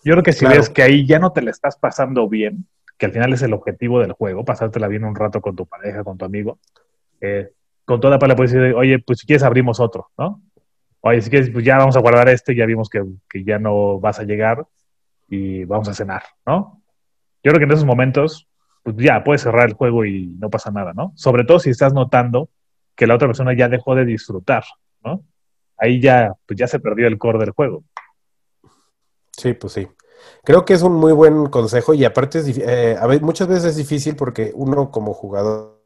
Yo creo que si Claro. ves que ahí ya no te la estás pasando bien, que al final es el objetivo del juego, pasártela bien un rato con tu pareja, con tu amigo, eh, con toda pala puedes decir, oye, pues si quieres abrimos otro, ¿no? Oye, si quieres, pues ya vamos a guardar este, ya vimos que, que ya no vas a llegar y vamos a cenar, ¿no? Yo creo que en esos momentos, pues ya puedes cerrar el juego y no pasa nada, ¿no? Sobre todo si estás notando que la otra persona ya dejó de disfrutar, ¿no? Ahí ya, pues ya se perdió el core del juego. Sí, pues sí. Creo que es un muy buen consejo y aparte es, eh, a muchas veces es difícil porque uno como jugador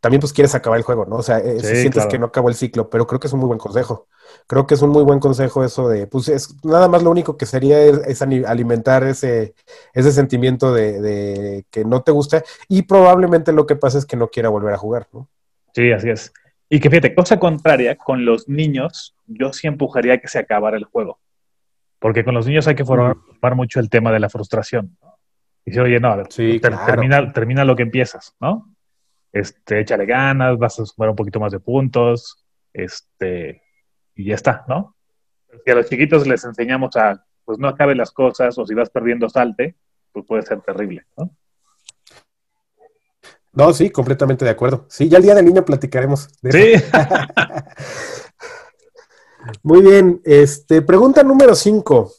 también pues quieres acabar el juego, ¿no? O sea, eh, Sí, si sientes claro. que no acabó el ciclo, pero creo que es un muy buen consejo. Creo que es un muy buen consejo eso de, pues es nada más lo único que sería es, alimentar ese, ese sentimiento de, de que no te gusta y probablemente lo que pasa es que no quiera volver a jugar, ¿no? Sí, así es. Y que fíjate, cosa contraria, con los niños, yo sí empujaría que se acabara el juego. Porque con los niños hay que formar, formar mucho el tema de la frustración. ¿no? Y decir, oye, no, a ver, Sí, ter- claro. termina, termina lo que empiezas, ¿no? Este, échale ganas, vas a sumar un poquito más de puntos, este, y ya está, ¿no? Si a los chiquitos les enseñamos a, pues no acabe las cosas, o si vas perdiendo salte, pues puede ser terrible, ¿no? No, sí, completamente de acuerdo. Sí, ya el día del niño platicaremos de. Sí, *laughs* Muy bien, este, pregunta número 5.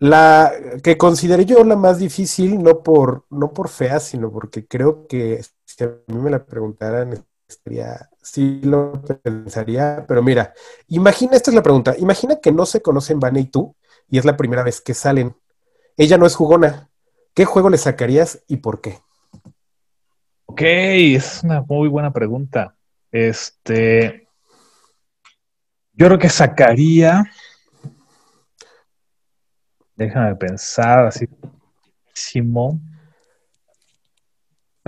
La que consideré yo la más difícil, no por, no por fea, sino porque creo que si a mí me la preguntaran, estaría, sí lo pensaría, pero mira, imagina, esta es la pregunta, imagina que no se conocen Vane y tú, y es la primera vez que salen. Ella no es jugona. ¿Qué juego le sacarías y por qué? ok, es una muy buena pregunta. Este, yo creo que sacaría, déjame pensar así,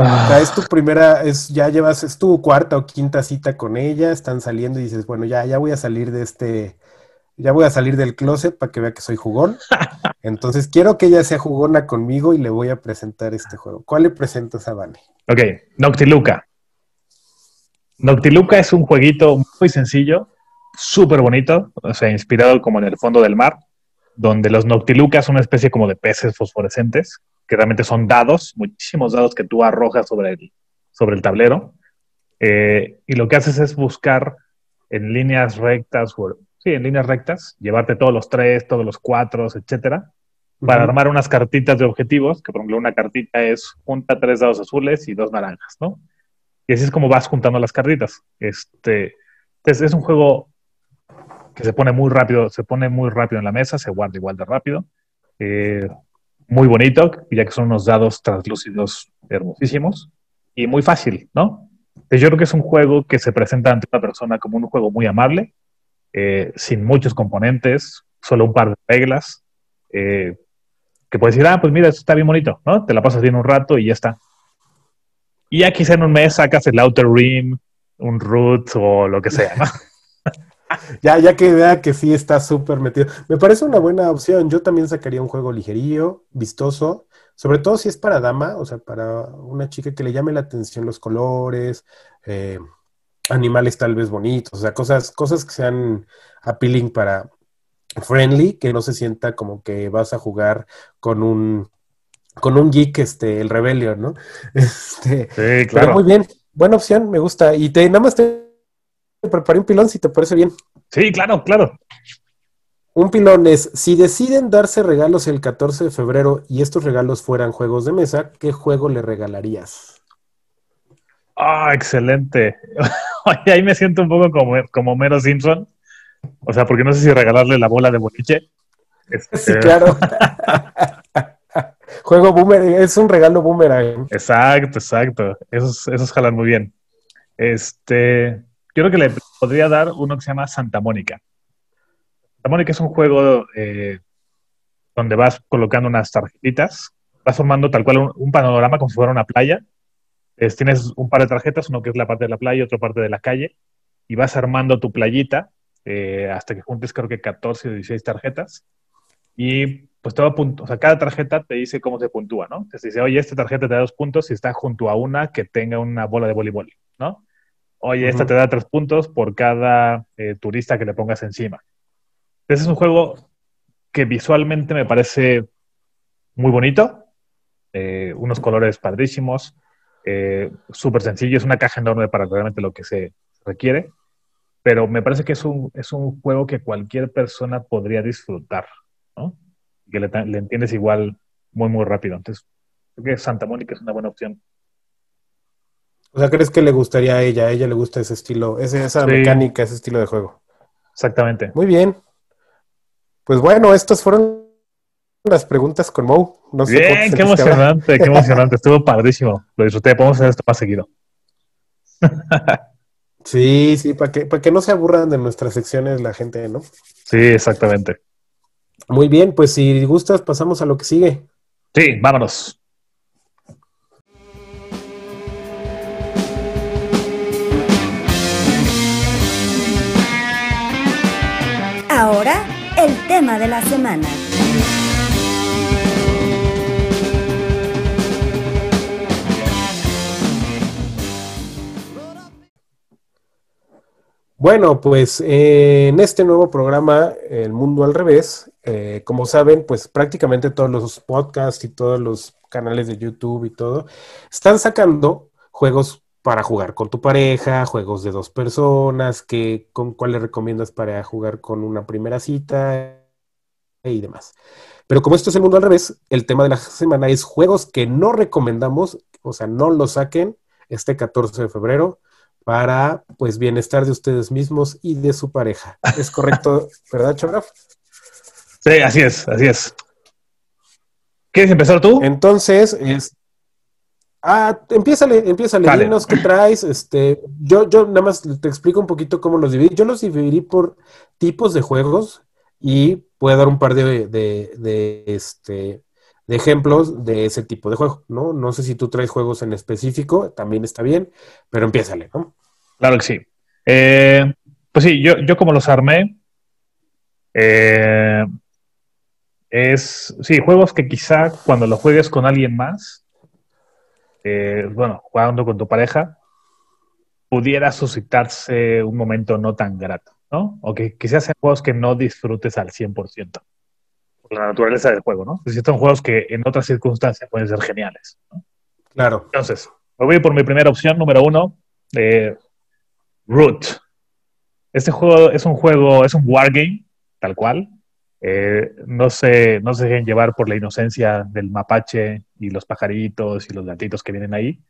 O Ah. sea, es tu primera, es, ya llevas, es tu cuarta o quinta cita con ella, están saliendo y dices, bueno, ya, ya voy a salir de este, ya voy a salir del closet para que vea que soy jugón. *laughs* Entonces quiero que ella sea jugona conmigo y le voy a presentar este juego. ¿Cuál le presentas a Vane? Ok, Noctiluca. Noctiluca es un jueguito muy sencillo, súper bonito, o sea, inspirado como en el fondo del mar, donde los Noctilucas son una especie como de peces fosforescentes, que realmente son dados, muchísimos dados que tú arrojas sobre el, sobre el tablero. Eh, y lo que haces es buscar en líneas rectas, o- sí, en líneas rectas, llevarte todos los tres, todos los cuatro, etcétera, para armar unas cartitas de objetivos, que por ejemplo una cartita es junta tres dados azules y dos naranjas, ¿no? Y así es como vas juntando las cartitas. Este, entonces es un juego que se pone muy rápido, se pone muy rápido en la mesa, se guarda igual de rápido. Eh, muy bonito, ya que son unos dados translúcidos hermosísimos y muy fácil, ¿no? Entonces yo creo que es un juego que se presenta ante una persona como un juego muy amable, eh, sin muchos componentes, solo un par de reglas, eh, que puedes decir, ah, pues mira, esto está bien bonito, ¿no? Te la pasas bien un rato y ya está. Y ya quizá en un mes sacas el Outer Rim, un Root o lo que sea, ¿no? *laughs* *laughs* Ya, ya que vea que sí está súper metido. Me parece una buena opción. Yo también sacaría un juego ligerillo, vistoso, sobre todo si es para dama, o sea, para una chica que le llame la atención los colores, eh, animales tal vez bonitos, o sea, cosas, cosas que sean appealing para friendly, que no se sienta como que vas a jugar con un con un geek, este, el Rebellion, ¿no? *laughs* Este, Sí, pero claro. muy bien, buena opción, me gusta. Y te nada más te preparé un pilón si te parece bien. Sí, claro, claro. Un pilón es, si deciden darse regalos el 14 de febrero y estos regalos fueran juegos de mesa, ¿qué juego le regalarías? Ah, excelente. *laughs* Ahí me siento un poco como, como Mero Simpson. O sea, porque no sé si regalarle la bola de boliche. Este, Sí, claro. *laughs* Juego boomerang, es un regalo boomerang. Exacto, exacto. Esos, esos jalan muy bien. Este, yo creo que le podría dar uno que se llama Santa Mónica. Santa Mónica es un juego eh, donde vas colocando unas tarjetitas, vas formando tal cual un, panorama como si fuera una playa. Es- tienes un par de tarjetas, uno que es la parte de la playa y otra parte de la calle, y vas armando tu playita eh, hasta que juntes creo que 14 o 16 tarjetas. Y pues te va a punt- o sea, cada tarjeta te dice cómo se puntúa, ¿no? Entonces dice, oye, esta tarjeta te da dos puntos si está junto a una que tenga una bola de voleibol, ¿no? Oye, esta Ujú. te da tres puntos por cada eh, turista que le pongas encima. Entonces es un juego que visualmente me parece muy bonito, eh, unos colores padrísimos, eh, súper sencillo, es una caja enorme para realmente lo que se requiere, pero me parece que es un, es un juego que cualquier persona podría disfrutar, ¿no? Que le, le entiendes igual muy, muy rápido. Entonces, creo que Santa Mónica es una buena opción. O sea, ¿crees que le gustaría a ella? A ella le gusta ese estilo, ese- esa Sí. mecánica, ese estilo de juego. Exactamente. Muy bien. Pues bueno, estas fueron las preguntas con Mo. No sé Bien, qué emocionante, qué *laughs* emocionante. Estuvo padrísimo. Lo disfruté. Podemos hacer esto más seguido. *laughs* Sí, sí, para que, para que no se aburran de nuestras secciones la gente, ¿no? Sí, exactamente. Muy bien, pues si gustas, pasamos a lo que sigue. Sí, vámonos. Tema de la semana. Bueno, pues eh, en este nuevo programa, El Mundo al Revés, eh, como saben, pues prácticamente todos los podcasts y todos los canales de YouTube y todo, están sacando juegos para jugar con tu pareja, juegos de dos personas, que, con cuáles recomiendas para jugar con una primera cita y demás. Pero como esto es el mundo al revés, el tema de la semana es juegos que no recomendamos, o sea, no los saquen este 14 de febrero para pues bienestar de ustedes mismos y de su pareja. ¿Es correcto, *laughs* verdad, Chograf? Sí, así es, así es. ¿Quieres empezar tú? Entonces, es... Ah, empiézale, empiézale, dinos qué traes. Este, yo, yo nada más te explico un poquito cómo los dividí. Yo los dividí por tipos de juegos y puedo dar un par de, este, de ejemplos de ese tipo de juego, ¿no? No sé si tú traes juegos en específico, también está bien, pero empiézale, ¿no? Claro que sí. Eh, pues sí, yo, yo como los armé, eh, es, sí, juegos que quizá cuando lo juegues con alguien más, eh, bueno, jugando con tu pareja, pudiera suscitarse un momento no tan grato, ¿no? O que quizás sean juegos que no disfrutes al 100%, por la naturaleza del juego, ¿no? Si son juegos que en otras circunstancias pueden ser geniales, ¿no? Claro. Entonces, me voy por mi primera opción, número uno, eh, Root. Este juego es un juego, es un wargame, tal cual. Eh, no, se, no se dejen llevar por la inocencia del mapache y los pajaritos y los gatitos que vienen ahí.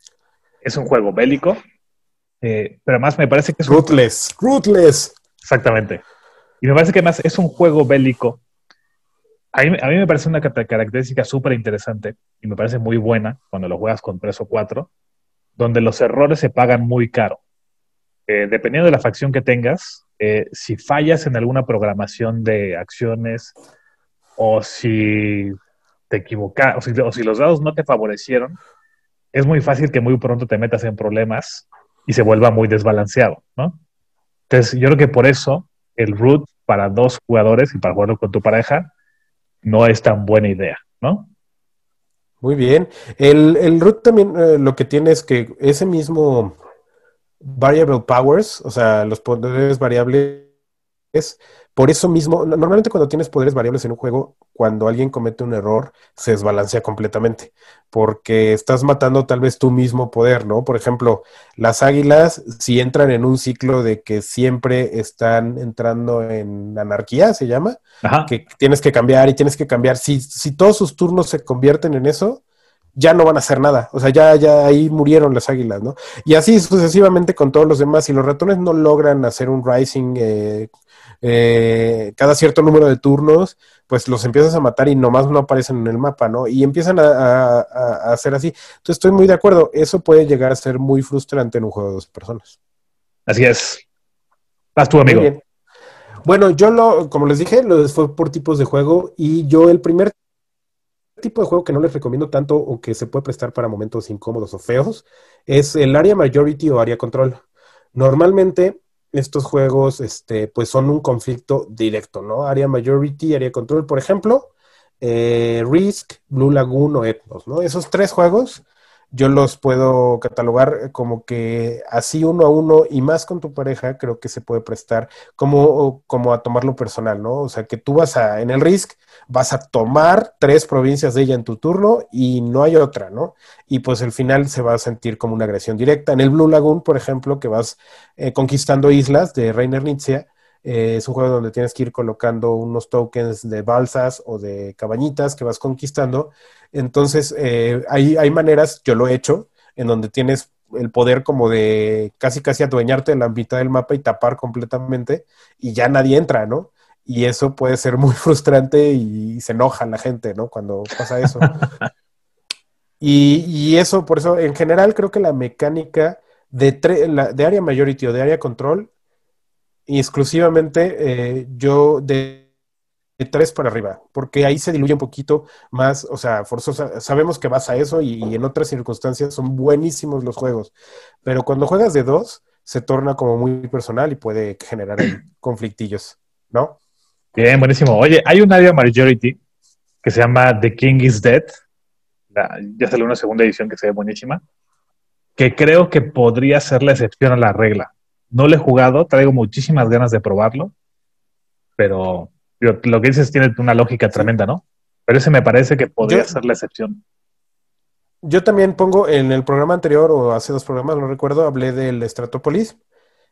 Es un juego bélico, eh, pero además me parece que es un Ruthless, Ruthless. Exactamente. Y me parece que además es un juego bélico. A mí, a mí me parece una característica súper interesante y me parece muy buena cuando lo juegas con tres o cuatro, donde los errores se pagan muy caro. Eh, dependiendo de la facción que tengas, eh, si fallas en alguna programación de acciones o si te equivocas, o si, o si los dados no te favorecieron, es muy fácil que muy pronto te metas en problemas y se vuelva muy desbalanceado, ¿no? Entonces, yo creo que por eso el root para dos jugadores y para jugarlo con tu pareja no es tan buena idea, ¿no? Muy bien. El, root también eh, lo que tiene es que ese mismo variable powers, o sea, los poderes variables, por eso mismo, no- normalmente cuando tienes poderes variables en un juego, cuando alguien comete un error, se desbalancea completamente, porque estás matando tal vez tu mismo poder, ¿no? Por ejemplo, las águilas, si entran en un ciclo de que siempre están entrando en anarquía, se llama, Ajá. que tienes que cambiar y tienes que cambiar. Si, si todos sus turnos se convierten en eso, ya no van a hacer nada. O sea, ya, ya ahí murieron las águilas, ¿no? Y así sucesivamente con todos los demás. Si los ratones no logran hacer un rising eh, eh, cada cierto número de turnos, pues los empiezas a matar y nomás no aparecen en el mapa, ¿no? Y empiezan a, a- a- hacer así. Entonces estoy muy de acuerdo. Eso puede llegar a ser muy frustrante en un juego de dos personas. Así es. Vas tú, Muy amigo. bien. Bueno, yo lo, como les dije, lo fue por tipos de juego y yo el primer tipo de juego que no les recomiendo tanto o que se puede prestar para momentos incómodos o feos es el Area Majority o Area Control. Normalmente estos juegos este, pues son un conflicto directo, ¿no? Area Majority, Area Control, por ejemplo, eh, Risk, Blue Lagoon o Ethnos, ¿no? Esos tres juegos yo los puedo catalogar como que así uno a uno y más con tu pareja, creo que se puede prestar como, como a tomarlo personal, ¿no? O sea, que tú vas a, en el Risk, vas a tomar tres provincias de ella en tu turno y no hay otra, ¿no? Y pues al final se va a sentir como una agresión directa. En el Blue Lagoon, por ejemplo, que vas eh, conquistando islas de Reiner Nietzsche, eh, es un juego donde tienes que ir colocando unos tokens de balsas o de cabañitas que vas conquistando. Entonces, eh, hay, hay maneras, yo lo he hecho, en donde tienes el poder como de casi casi adueñarte de la mitad del mapa y tapar completamente y ya nadie entra, ¿no? Y eso puede ser muy *laughs* frustrante y se enoja la gente, ¿no? Cuando pasa eso. y, y eso, por eso, en general, creo que la mecánica de, de área majority o de área control, exclusivamente eh, yo de, de tres para arriba, porque ahí se diluye un poquito más, o sea, forzosa. Sabemos que vas a eso y, y en otras circunstancias son buenísimos los juegos, pero cuando juegas de dos, se torna como muy personal y puede generar *clears throat* conflictillos, ¿no? Bien, buenísimo. Oye, hay un área majority que se llama The King is Dead. La- ya salió una segunda edición que se ve buenísima. Que creo que podría ser la excepción a la regla. No lo he jugado, traigo muchísimas ganas de probarlo. Pero digo, lo que dices tiene una lógica tremenda, ¿no? Pero ese me parece que podría Yo- ser la excepción. Yo también pongo en el programa anterior, o hace dos programas, no recuerdo, hablé del Stratopolis.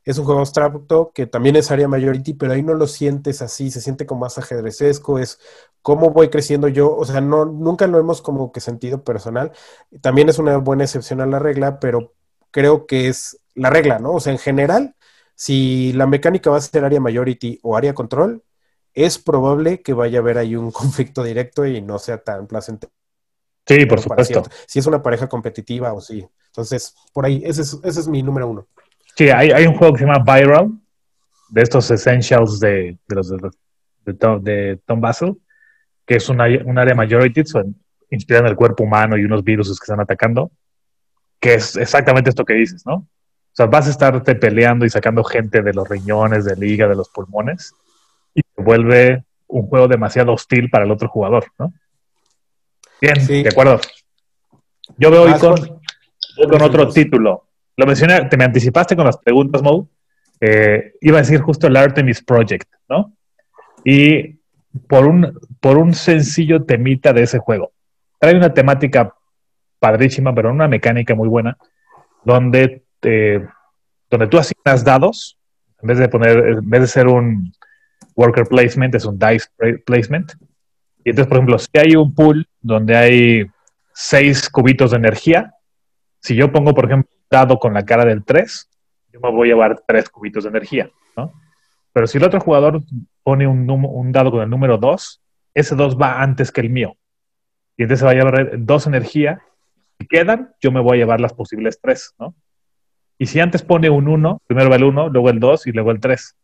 Es un juego abstracto que también es área majority, pero ahí no lo sientes así, se siente como más ajedrecesco, es cómo voy creciendo yo, o sea, no, nunca lo hemos como que sentido personal. También es una buena excepción a la regla, pero creo que es la regla, ¿no? O sea, en general, si la mecánica va a ser área majority o área control, es probable que vaya a haber ahí un *laughs* conflicto directo y no sea tan placentero. Sí, por supuesto. Si es una pareja competitiva o sí. Entonces, por ahí, ese es, ese es mi número uno. Sí, hay, hay un juego que se llama Viral, de estos essentials de, de los de, de Tom, de Tom Basel, que es un área, un área majority, son- en el cuerpo humano y unos virus que están atacando, que es exactamente esto que dices, ¿no? O sea, vas a estarte peleando y sacando gente de los riñones, del hígado, de los pulmones, y se vuelve un juego demasiado hostil para el otro jugador, ¿no? Bien, Sí. de acuerdo. Yo veo hoy Vas, con, Juan. voy con otro título. Lo mencioné, te me anticipaste con las preguntas, Mo. Eh, iba a decir justo el Artemis Project, ¿no? Y por un, por un sencillo temita de ese juego. Trae una temática padrísima, pero una mecánica muy buena, donde, te- donde tú asignas dados, en vez de poner, en vez de ser un worker placement, es un dice pla- placement. Y entonces, por ejemplo, si hay un pool donde hay seis cubitos de energía, si yo pongo, por ejemplo, un dado con la cara del 3, yo me voy a llevar tres cubitos de energía, ¿no? Pero si el otro jugador pone un, un dado con el número 2, ese 2 va antes que el mío. Y entonces se va a llevar dos energía. Si quedan, yo me voy a llevar las posibles tres, ¿no? Y si antes pone un 1, primero va el 1, luego el 2 y luego el 3.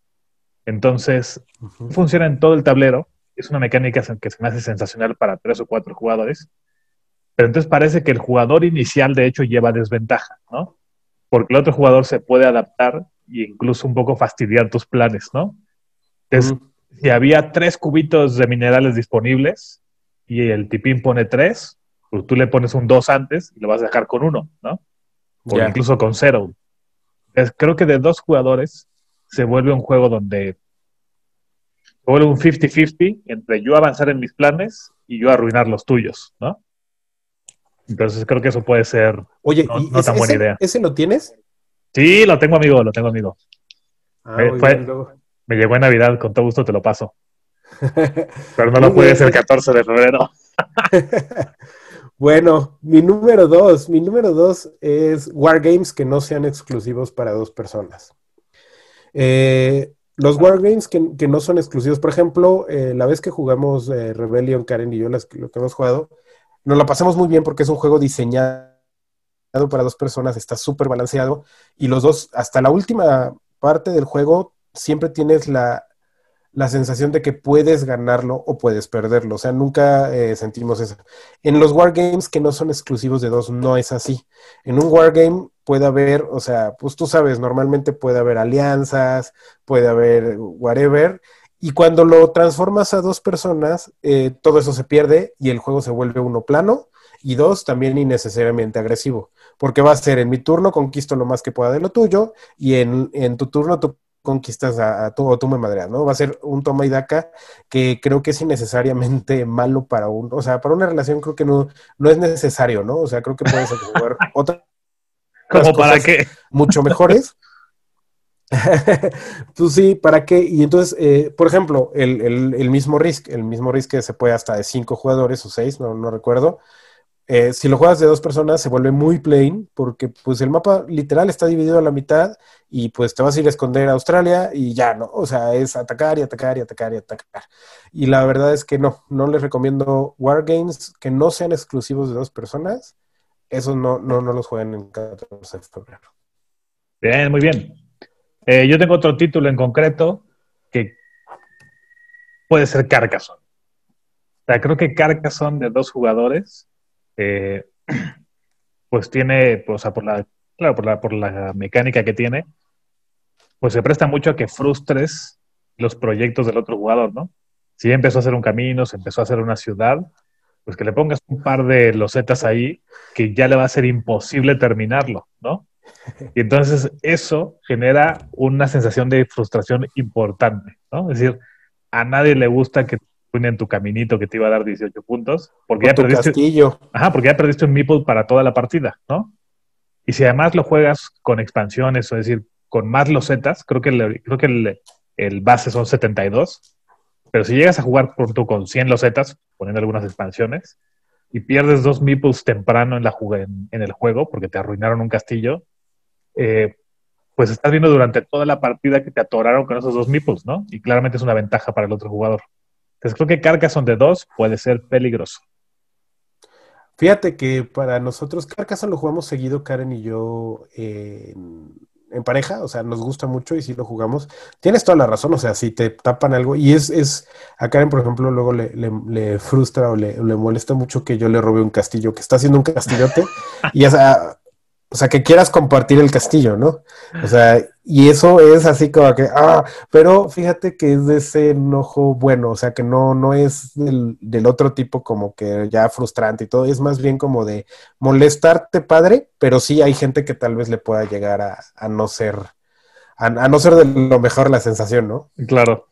Entonces, funciona en todo el tablero. Es una mecánica que se me hace sensacional para tres o cuatro jugadores. Pero entonces parece que el jugador inicial, de hecho, lleva desventaja, ¿no? Porque el otro jugador se puede adaptar e incluso un poco fastidiar tus planes, ¿no? Entonces, si había tres cubitos de minerales disponibles y el tipín pone tres, pues tú le pones un dos antes y lo vas a dejar con uno, ¿no? O incluso con cero. Creo que de dos jugadores se vuelve un juego donde se vuelve un 50-50 entre yo avanzar en mis planes y yo arruinar los tuyos, ¿no? Entonces creo que eso puede ser. Oye, No- ¿y no ese, tan buena ese- idea. ese lo tienes? Sí, lo tengo amigo, lo tengo amigo. Ah, Eh, fue- bien. Me llegó en Navidad, con todo gusto te lo paso. *laughs* Pero no lo juegues bien. el 14 de febrero. *laughs* Bueno, mi número dos, mi número dos es Wargames que no sean exclusivos para dos personas. Eh, los Wargames que, que no son exclusivos, por ejemplo, eh, la vez que jugamos eh, Rebellion, Karen y yo, las, lo que hemos jugado, nos la pasamos muy bien porque es un juego diseñado para dos personas, está súper balanceado y los dos, hasta la última parte del juego, siempre tienes la, la sensación de que puedes ganarlo o puedes perderlo. O sea, nunca eh, sentimos eso. En los wargames que no son exclusivos de dos, no es así. En un wargame puede haber, o sea, pues tú sabes, normalmente puede haber alianzas, puede haber whatever. Y cuando lo transformas a dos personas, eh, todo eso se pierde y el juego se vuelve uno plano y dos, también innecesariamente agresivo. Porque va a ser en mi turno conquisto lo más que pueda de lo tuyo y en, en tu turno tú conquistas a, a tú o tú me madreas, ¿no? Va a ser un toma y daca que creo que es innecesariamente *laughs* malo para un, o sea, para una relación creo que no, no es necesario, ¿no? O sea, creo que puedes jugar *laughs* otras Como para que. mucho mejores. *laughs* pues sí, ¿para qué? Y entonces, eh, por ejemplo, el, el- el mismo Risk, el mismo Risk que se puede hasta de cinco jugadores o seis, no, no recuerdo. Eh, si lo juegas de dos personas se vuelve muy plain porque pues el mapa literal está dividido a la mitad y pues te vas a ir a esconder a Australia y ya, ¿no? O sea, es atacar y atacar y atacar y atacar. Y la verdad es que no, no les recomiendo Wargames que no sean exclusivos de dos personas. Esos no, no, los jueguen en 14 de febrero. Bien, muy bien. Eh, yo tengo otro título en concreto que puede ser Carcassonne. O sea, creo que Carcassonne de dos jugadores, eh, *clears throat* pues tiene, o sea, por la, claro, por la, por la mecánica que tiene, pues se presta mucho a que frustres los proyectos del otro jugador, ¿no? si ya empezó a hacer un camino, se empezó a hacer una ciudad, pues que le pongas un par de losetas ahí que ya le va a ser imposible terminarlo, ¿no? Y entonces eso genera una sensación de frustración importante, ¿no? Es decir, a nadie le gusta que en tu caminito que te iba a dar 18 puntos, porque Con ya perdiste, castillo. Ajá, porque ya perdiste un meeple para toda la partida, ¿no? Y si además lo juegas con expansiones, o es decir, con más losetas, creo que, el, creo que el, el base son 72, pero si llegas a jugar por tu con 100 losetas, poniendo algunas expansiones, y pierdes dos meeples temprano en, la en, en el juego porque te arruinaron un castillo, eh, pues estás viendo durante toda la partida que te atoraron con esos dos meeples, ¿no? Y claramente es una ventaja para el otro jugador. Entonces creo que Carcassonne de dos puede ser peligroso. Fíjate que para nosotros Carcassonne lo jugamos seguido, Karen y yo, en, pareja, o sea, nos gusta mucho y sí lo jugamos. Tienes toda la razón, o sea, si te tapan algo, y es, es a Karen, por ejemplo, luego le, le- frustra o le, le molesta mucho que yo le robe un castillo, que está haciendo un castillote, y o sea, o sea, que quieras compartir el castillo, ¿no? O sea, y eso es así como que, ah, pero fíjate que es de ese enojo bueno, o sea, que no, no es del, del otro tipo como que ya frustrante y todo, es más bien como de molestarte, padre, pero sí hay gente que tal vez le pueda llegar a, a no ser, a, a no ser de lo mejor la sensación, ¿no? Claro.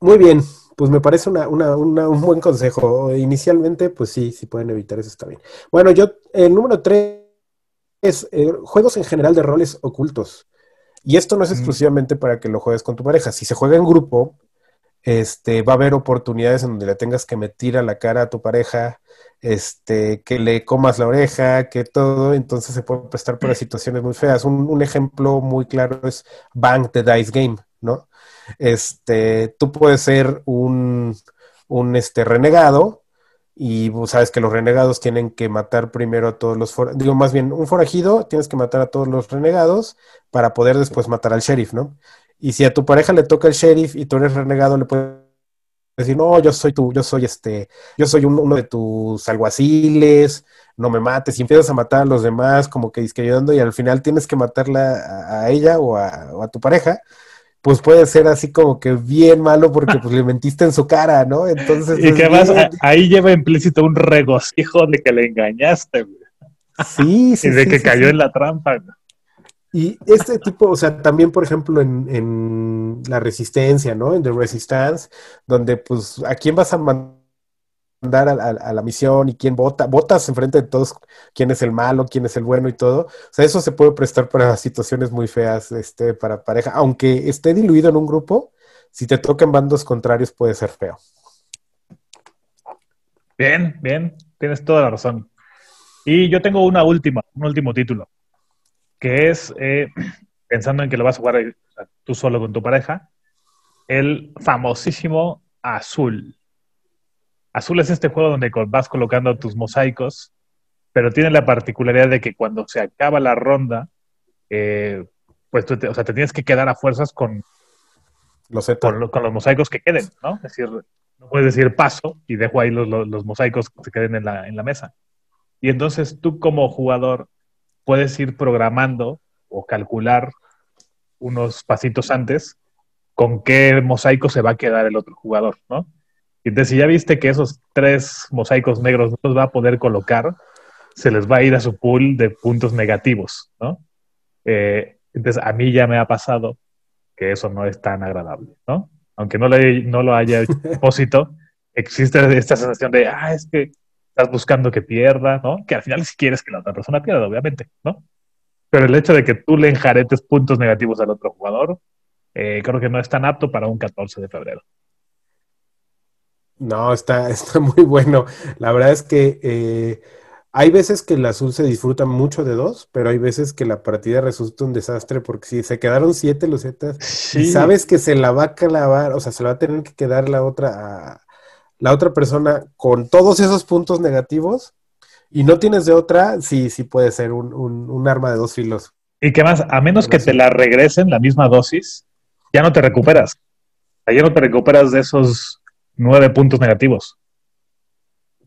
Muy bien, pues me parece una, una- una- un buen consejo. Inicialmente, pues sí, si pueden evitar eso está bien. Bueno, yo, el número tres es eh, juegos en general de roles ocultos. Y esto no es Mm. exclusivamente para que lo juegues con tu pareja. Si se juega en grupo, este, va a haber oportunidades en donde le tengas que meter a la cara a tu pareja, este, que le comas la oreja, que todo, entonces se puede prestar para *clears throat* situaciones muy feas. Un, un ejemplo muy claro es Bang the Dice Game, ¿no? Este, tú puedes ser un, un este, renegado y vos sabes que los renegados tienen que matar primero a todos los, for- digo más bien, un forajido, tienes que matar a todos los renegados para poder después matar al sheriff, ¿no? Y si a tu pareja le toca el sheriff y tú eres renegado, le puedes decir, no, yo soy tu, yo soy este, yo soy un- uno de tus alguaciles, no me mates, y empiezas a matar a los demás, como que disque ayudando, y al final tienes que matarla a, a ella o a, o a tu pareja, pues puede ser así como que bien malo porque pues le mentiste en su cara, ¿no? Entonces Y que además bien- ahí lleva implícito un regocijo de que le engañaste, güey. sí, sí, Y de sí, que sí, cayó sí. en la trampa. güey. Y este tipo, o sea, también, por ejemplo, en, en la resistencia, ¿no? En The Resistance, donde, pues, ¿a quién vas a mandar a, a- la misión y quién vota? Votas enfrente de todos quién es el malo, quién es el bueno y todo. O sea, eso se puede prestar para *laughs* situaciones muy feas, este, para pareja. Aunque esté diluido en un grupo, si te tocan bandos contrarios puede ser feo. Bien, bien, tienes toda la razón. Y yo tengo una última, un último título, que es, eh, *clears throat* pensando en que lo vas a jugar tú solo con tu pareja, el famosísimo Azul. Azul es este juego donde vas colocando tus mosaicos, pero tiene la particularidad de que cuando se acaba la ronda, eh, pues tú te, o sea, te tienes que quedar a fuerzas con, los mosaicos que queden, ¿no? Es decir, no puedes decir paso y dejo ahí los, los- los mosaicos que se queden en la, en la mesa. Y entonces tú como jugador puedes ir programando o calcular unos pasitos antes con qué mosaico se va a quedar el otro jugador, ¿no? Y entonces si ya viste que esos tres mosaicos negros no los va a poder colocar, se les va a ir a su pool de puntos negativos, ¿no? Eh, entonces a mí ya me ha pasado que eso no es tan agradable, ¿no? Aunque no, le, no lo haya hecho *laughs* a propósito, existe esta sensación de, ah, es que estás buscando que pierda, ¿no? Que al final si quieres que la otra persona pierda, obviamente, ¿no? Pero el hecho de que tú le enjaretes puntos negativos al otro jugador, eh, creo que no es tan apto para un 14 de febrero. No, está, *laughs* está muy bueno. La verdad es que eh, hay veces que el azul se disfruta mucho de dos, pero hay veces que la partida resulta un desastre porque si se quedaron siete losetas y sabes que se la va a clavar, o sea, se la va a tener que quedar la otra, a- la otra persona con todos esos puntos negativos y no tienes de otra, sí, sí puede ser un, un- un arma de dos filos. Y que más, a menos que te la regresen la misma dosis, ya no te recuperas. Ya no te recuperas de esos nueve puntos negativos.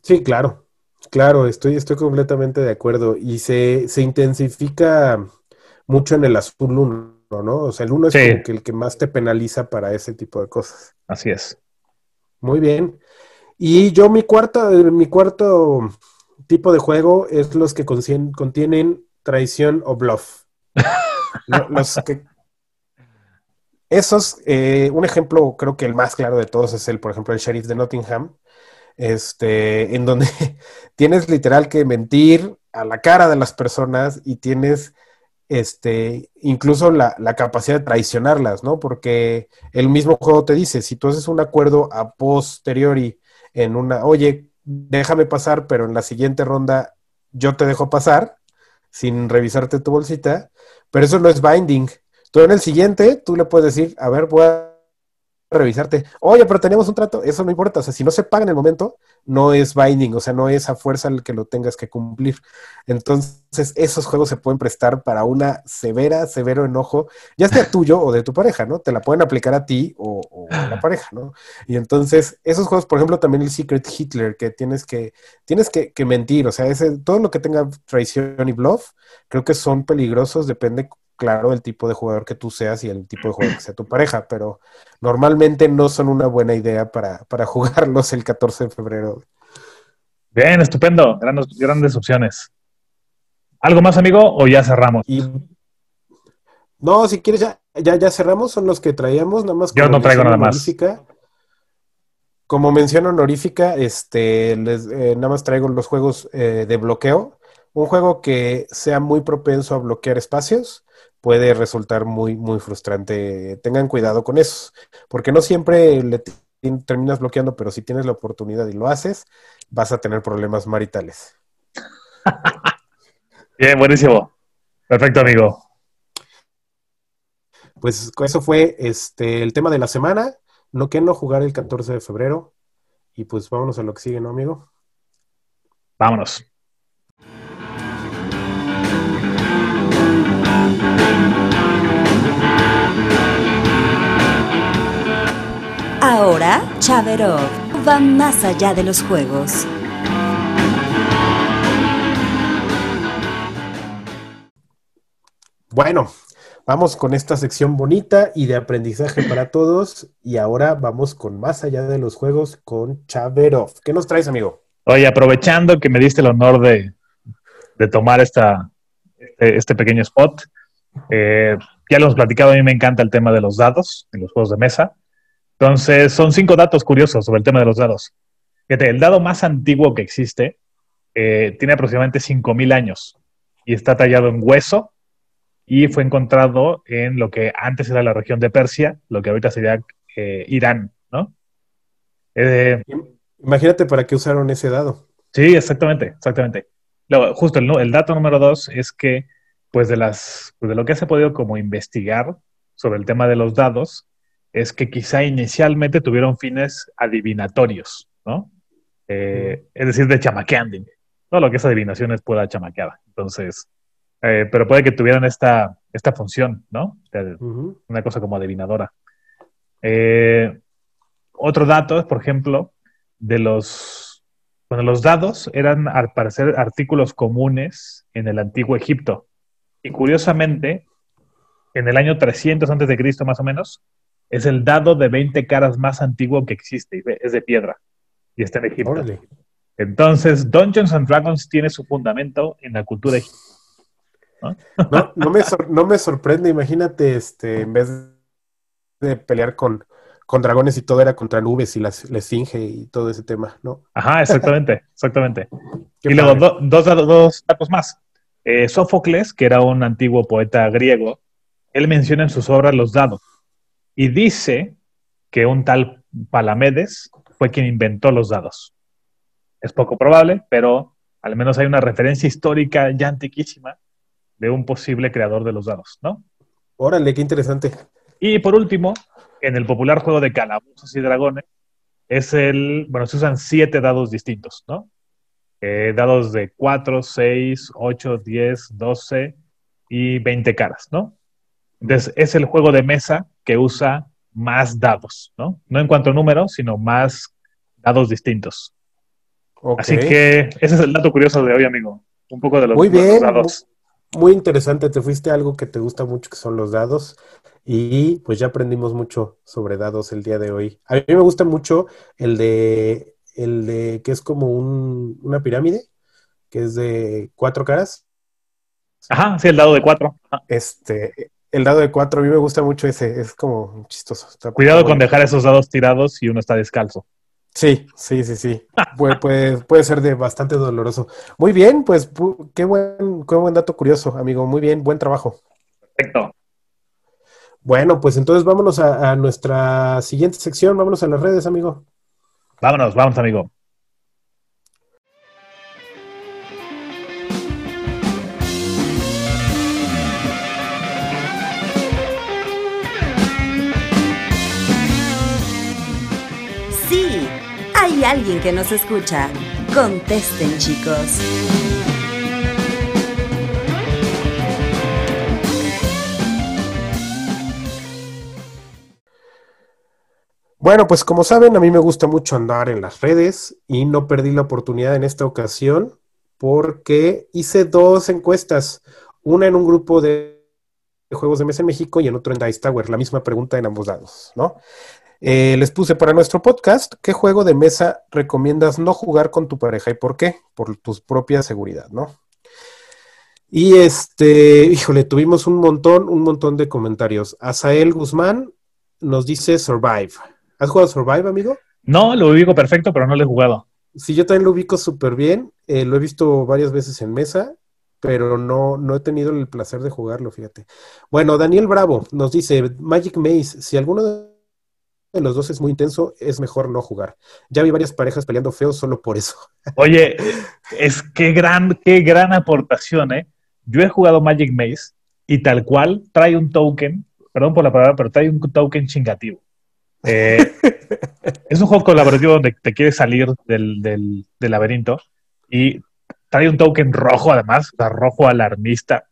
Sí, claro, claro, estoy, estoy completamente de acuerdo. Y se, se intensifica mucho en el azul 1, ¿no? O sea, el 1 es Sí. como que el que más te penaliza para ese tipo de cosas. Así es. Muy bien. Y yo mi cuarta, mi cuarto tipo de juego es los que contienen traición o bluff. *laughs* Lo- los que- esos, eh, un ejemplo, creo que el más claro de todos es el, por ejemplo, el sheriff de Nottingham, este, en donde *laughs* tienes literal que mentir a la cara de las personas y tienes este, incluso la, la capacidad de traicionarlas, ¿no? Porque el mismo juego te dice, si tú haces un acuerdo a posteriori en una, oye, déjame pasar, pero en la siguiente ronda yo te dejo pasar sin revisarte tu bolsita, pero eso no es binding. Tú en el siguiente, tú le puedes decir, a ver, voy a revisarte. Oye, pero teníamos un trato, eso no importa. O sea, si no se paga en el momento, no es binding, o sea, no es a fuerza el que lo tengas que cumplir. Entonces, esos juegos se pueden prestar para una severa, severo enojo, ya sea tuyo o de tu pareja, ¿no? Te la pueden aplicar a ti o, o a la pareja, ¿no? Y entonces, esos juegos, por ejemplo, también el Secret Hitler, que tienes que, tienes que, que mentir, o sea, ese, todo lo que tenga traición y bluff, creo que son peligrosos, depende, claro, del tipo de jugador que tú seas y el tipo de jugador que sea tu pareja, pero normalmente no son una buena idea para, para *laughs* jugarlos el 14 de febrero. Bien, estupendo. Grandes, grandes opciones. ¿Algo más, amigo? ¿O ya cerramos? Y no, si quieres, ya, ya, ya cerramos, son los que traíamos, nada más. Yo como no traigo nada más. honorífica. Como mención honorífica, este, les, eh, nada más traigo los juegos eh, de bloqueo. Un juego que sea muy propenso a bloquear espacios puede resultar muy, muy frustrante. Tengan cuidado con eso, porque no siempre le terminas bloqueando, pero si tienes la oportunidad y lo haces, vas a tener problemas maritales. *laughs* Bien, buenísimo. Perfecto, amigo. Pues eso fue este, el tema de la semana. No que no jugar el 14 de febrero. Y pues vámonos a lo que sigue, ¿no, amigo? Vámonos. Ahora, Chaverov va más allá de los juegos. Bueno, vamos con esta sección bonita y de aprendizaje para todos. Y ahora vamos con más allá de los juegos con Chaverov. ¿Qué nos traes, amigo? Oye, aprovechando que me diste el honor de, de tomar esta, este, este pequeño spot, eh, ya lo hemos platicado, a mí me encanta el tema de los dados en los juegos de mesa. Entonces, son cinco datos curiosos sobre el tema de los dados. Fíjate, el dado más antiguo que existe eh, tiene aproximadamente 5.000 años y está tallado en hueso y fue encontrado en lo que antes era la región de Persia, lo que ahorita sería eh, Irán, ¿no? Eh, Imagínate para qué usaron ese dado. Sí, exactamente, exactamente. Luego, justo el, dato número dos es que, pues de las, pues de lo que se ha podido como investigar sobre el tema de los dados, es que quizá inicialmente tuvieron fines adivinatorios, ¿no? Eh, Es decir, de chamaqueando. Todo lo que es adivinación es pura chamaqueada. Entonces, eh, pero puede que tuvieran esta, esta función, ¿no? De- una cosa como adivinadora. Eh, otro dato es, por ejemplo, de los, bueno, los dados eran al parecer artículos comunes en el antiguo Egipto. Y curiosamente, en el año 300 antes de Cristo más o menos, es el dado de 20 caras más antiguo que existe, es de piedra y está en Egipto. Órale. Entonces, Dungeons and Dragons tiene su fundamento en la cultura egipcia. *laughs* No, no me, sor- no me sorprende, imagínate, este, en vez de pelear con, con dragones y todo, era contra nubes y las, la esfinge y todo ese tema, ¿no? Ajá, exactamente, *laughs* exactamente. Qué y luego do- dos, datos- dos datos más. Eh, Sófocles, que era un antiguo poeta griego, él menciona en sus obras los dados y dice que un tal Palamedes fue quien inventó los dados. Es poco probable, pero al menos hay una referencia histórica ya antiquísima de un posible creador de los dados, ¿no? Órale, qué interesante. Y por último, en el popular juego de calabozos y dragones, es el, bueno, se usan siete dados distintos, ¿no? Eh, dados de 4, 6, 8, 10, 12 y 20 caras, ¿no? Entonces, es el juego de mesa que usa más dados, ¿no? No en cuanto a número, sino más dados distintos. Así que ese es el dato curioso de hoy, amigo. Un poco de los, Muy de los bien, dados. muy interesante. Te fuiste a algo que te gusta mucho, que son los dados. Y pues ya aprendimos mucho sobre dados el día de hoy. A mí me gusta mucho el de, el de que es como un- una pirámide, que es de cuatro caras. Ajá, sí, el dado de cuatro. Ajá. Este, el dado de cuatro, a mí me gusta mucho ese, es como chistoso. está- Cuidado con bueno. dejar esos dados tirados si uno está descalzo. Sí, sí, sí, sí. *laughs* Puede, puede, puede ser de bastante doloroso. Muy bien, pues pu- qué buen, qué buen dato curioso, amigo. Muy bien, buen trabajo. Perfecto. Bueno, pues entonces vámonos a, a nuestra siguiente sección, vámonos a las redes, amigo. Vámonos, vámonos, amigo. Sí, hay alguien que nos escucha. Contesten, chicos. Bueno, pues como saben, a mí me gusta mucho andar en las redes y no perdí la oportunidad en esta ocasión porque hice dos encuestas, una en un grupo de juegos de mesa en México y en otro en Dice Tower, la misma pregunta en ambos lados, ¿no? Eh, les puse para nuestro podcast, ¿qué juego de mesa recomiendas no jugar con tu pareja y por qué? Por tu propia seguridad, ¿no? Y este, híjole, tuvimos un montón, un montón de comentarios. Asael Guzmán nos dice Survive. ¿Has jugado Survive, amigo? No, lo ubico perfecto, pero no lo he jugado. Sí, yo también lo ubico súper bien. eh, lo he visto varias veces en mesa, pero no, no he tenido el placer de jugarlo, fíjate. Bueno, Daniel Bravo nos dice, Magic Maze, si alguno de los dos es muy intenso, es mejor no jugar. Ya vi varias parejas peleando feo solo por eso. *laughs* Oye, es que gran, qué gran aportación, ¿eh? Yo he jugado Magic Maze y tal cual trae un token, perdón por la palabra, pero trae un token chingativo. Eh, *laughs* es un juego colaborativo donde te quieres salir del, del- del laberinto y trae un token rojo además, o sea, rojo alarmista,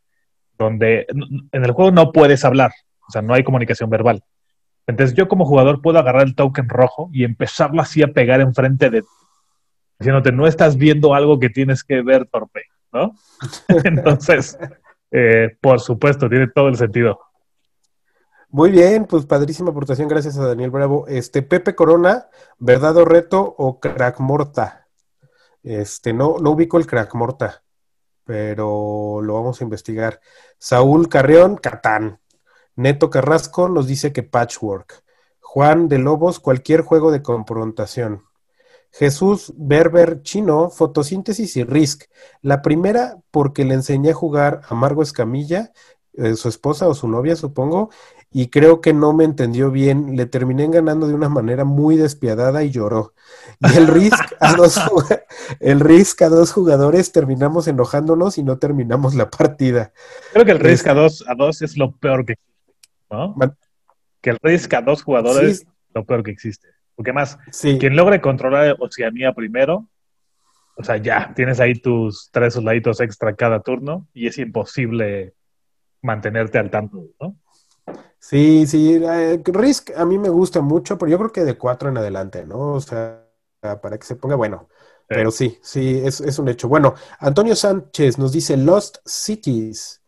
donde en el juego no puedes hablar, o sea, no hay comunicación verbal. Entonces yo como jugador puedo agarrar el token rojo y empezarlo así a pegar enfrente de diciéndote, no estás viendo algo que tienes que ver, torpe, ¿no? *laughs* Entonces, eh, por supuesto, tiene todo el sentido. Muy bien, pues padrísima aportación, gracias a Daniel Bravo. Este, Pepe Corona, ¿verdad o reto o crack morta? Este, no, no ubico el crack morta, pero lo vamos a investigar. Saúl Carreón, Catán. Neto Carrasco nos dice que Patchwork. Juan de Lobos, cualquier juego de confrontación. Jesús Berber Chino, fotosíntesis y Risk. La primera porque le enseñé a jugar a Margo Escamilla, eh, su esposa o su novia, supongo, y creo que no me entendió bien. Le terminé ganando de una manera muy despiadada y lloró. Y el Risk a *laughs* dos, el Risk a dos jugadores terminamos enojándonos y no terminamos la partida. Creo que el Risk a dos, a dos es lo peor que ¿no? Man- Que el Risk a dos jugadores Sí. es lo peor que existe. Porque más, Sí, quien logre controlar Oceanía primero, o sea, ya tienes ahí tus tres soldaditos extra cada turno y es imposible mantenerte al tanto, ¿no? sí, sí. eh, Risk a mí me gusta mucho, pero yo creo que de cuatro en adelante, ¿no? O sea, para que se ponga bueno. Pero sí, sí, es, es un hecho. Bueno, Antonio Sánchez nos dice Lost Cities.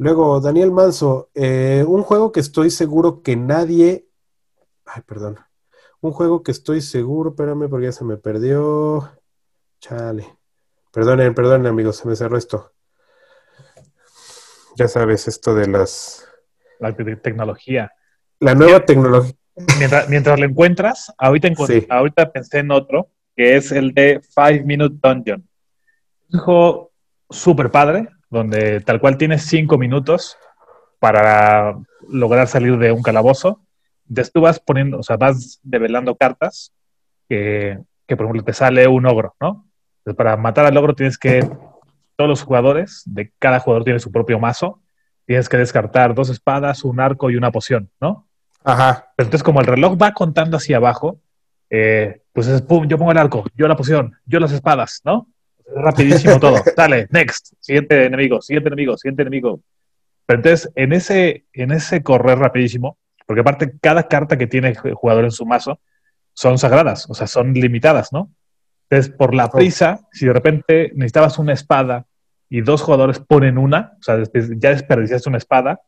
Luego, Daniel Manso, eh, un juego que estoy seguro que nadie. Ay, perdón. Un juego que estoy seguro, espérame, porque ya se me perdió. Chale. Perdonen, perdonen, amigos, se me cerró esto. Ya sabes, esto de las. La te- tecnología. La nueva tecnología. Mientras, mientras lo encuentras, ahorita, encont- Sí. ahorita pensé en otro, que es el de Five Minute Dungeon. Un juego súper padre, donde tal cual tienes cinco minutos para lograr salir de un calabozo. Entonces tú vas poniendo, o sea, vas develando cartas que, que, por ejemplo, te sale un ogro, ¿no? Entonces, para matar al ogro tienes que, todos los jugadores, de cada jugador tiene su propio mazo, tienes que descartar dos espadas, un arco y una poción, ¿no? Ajá. Pero entonces, como el reloj va contando hacia abajo, eh, pues es pum, yo pongo el arco, yo la poción, yo las espadas, ¿no? Rapidísimo todo. *laughs* Dale, next, siguiente enemigo, siguiente enemigo, siguiente enemigo. Pero entonces, en ese, en ese correr rapidísimo, porque aparte cada carta que tiene el jugador en su mazo son sagradas, o sea, son limitadas, ¿no? Entonces, por la prisa, si de repente necesitabas una espada y dos jugadores ponen una, o sea, ya desperdiciaste una espada,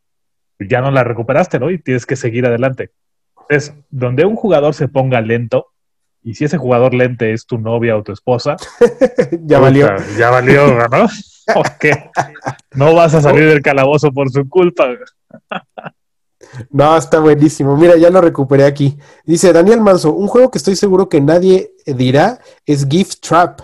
ya no la recuperaste, ¿no? Y tienes que seguir adelante. Entonces, donde un jugador se ponga lento, y si ese jugador lente es tu novia o tu esposa, *laughs* ya valió. ya valió, ¿no? *laughs* Porque no vas a salir del calabozo por su culpa. No, está buenísimo. Mira, ya lo recuperé aquí. Dice Daniel Manso, un juego que estoy seguro que nadie dirá es Gift Trap.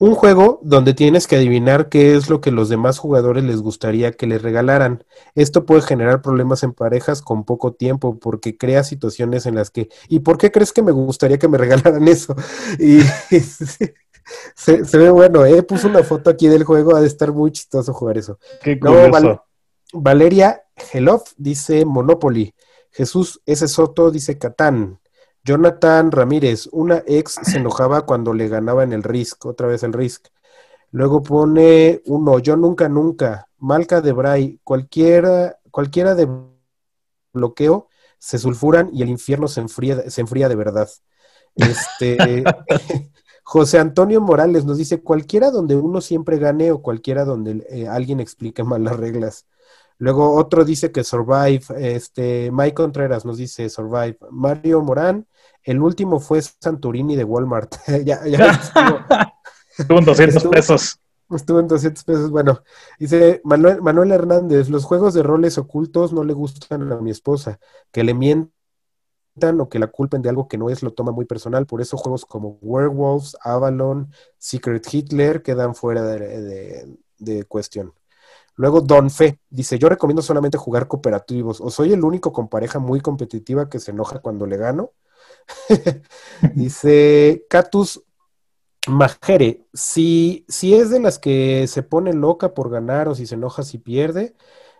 Un juego donde tienes que adivinar qué es lo que los demás jugadores les gustaría que les regalaran. Esto puede generar problemas en parejas con poco tiempo porque crea situaciones en las que, ¿y por qué crees que me gustaría que me *laughs* regalaran eso? Y *laughs* se, se ve bueno, ¿eh? Puso una foto aquí del juego, ha de estar muy chistoso jugar eso. Qué No. Valeria Gelov dice Monopoly. Jesús S. Soto dice Catán. Jonathan Ramírez, una ex se enojaba cuando le ganaba en el Risk, otra vez el Risk. Luego pone uno, yo nunca, nunca. Malca de Bray, cualquiera, cualquiera de bloqueo se sulfuran y el infierno se enfría, se enfría de verdad. Este, *laughs* José Antonio Morales nos dice, cualquiera donde uno siempre gane o cualquiera donde eh, alguien explique mal las reglas. Luego otro dice que Survive, este, Mike Contreras nos dice Survive. Mario Morán, el último fue Santorini de Walmart. *laughs* ya, ya *laughs* estuvo, Estuvo en 200 Estuvo- pesos. estuvo en 200 pesos. Bueno, dice Manuel, Manuel Hernández, los juegos de roles ocultos no le gustan a mi esposa, que le mientan o que la culpen de algo que no es, lo toma muy personal. Por eso juegos como Werewolves, Avalon, Secret Hitler quedan fuera de, de- de cuestión. Luego Don Fe dice, yo recomiendo solamente jugar cooperativos. O soy el único con pareja muy competitiva que se enoja cuando le gano. *laughs* dice Catus Majere, si, si es de las que se pone loca por ganar o si se enoja si pierde,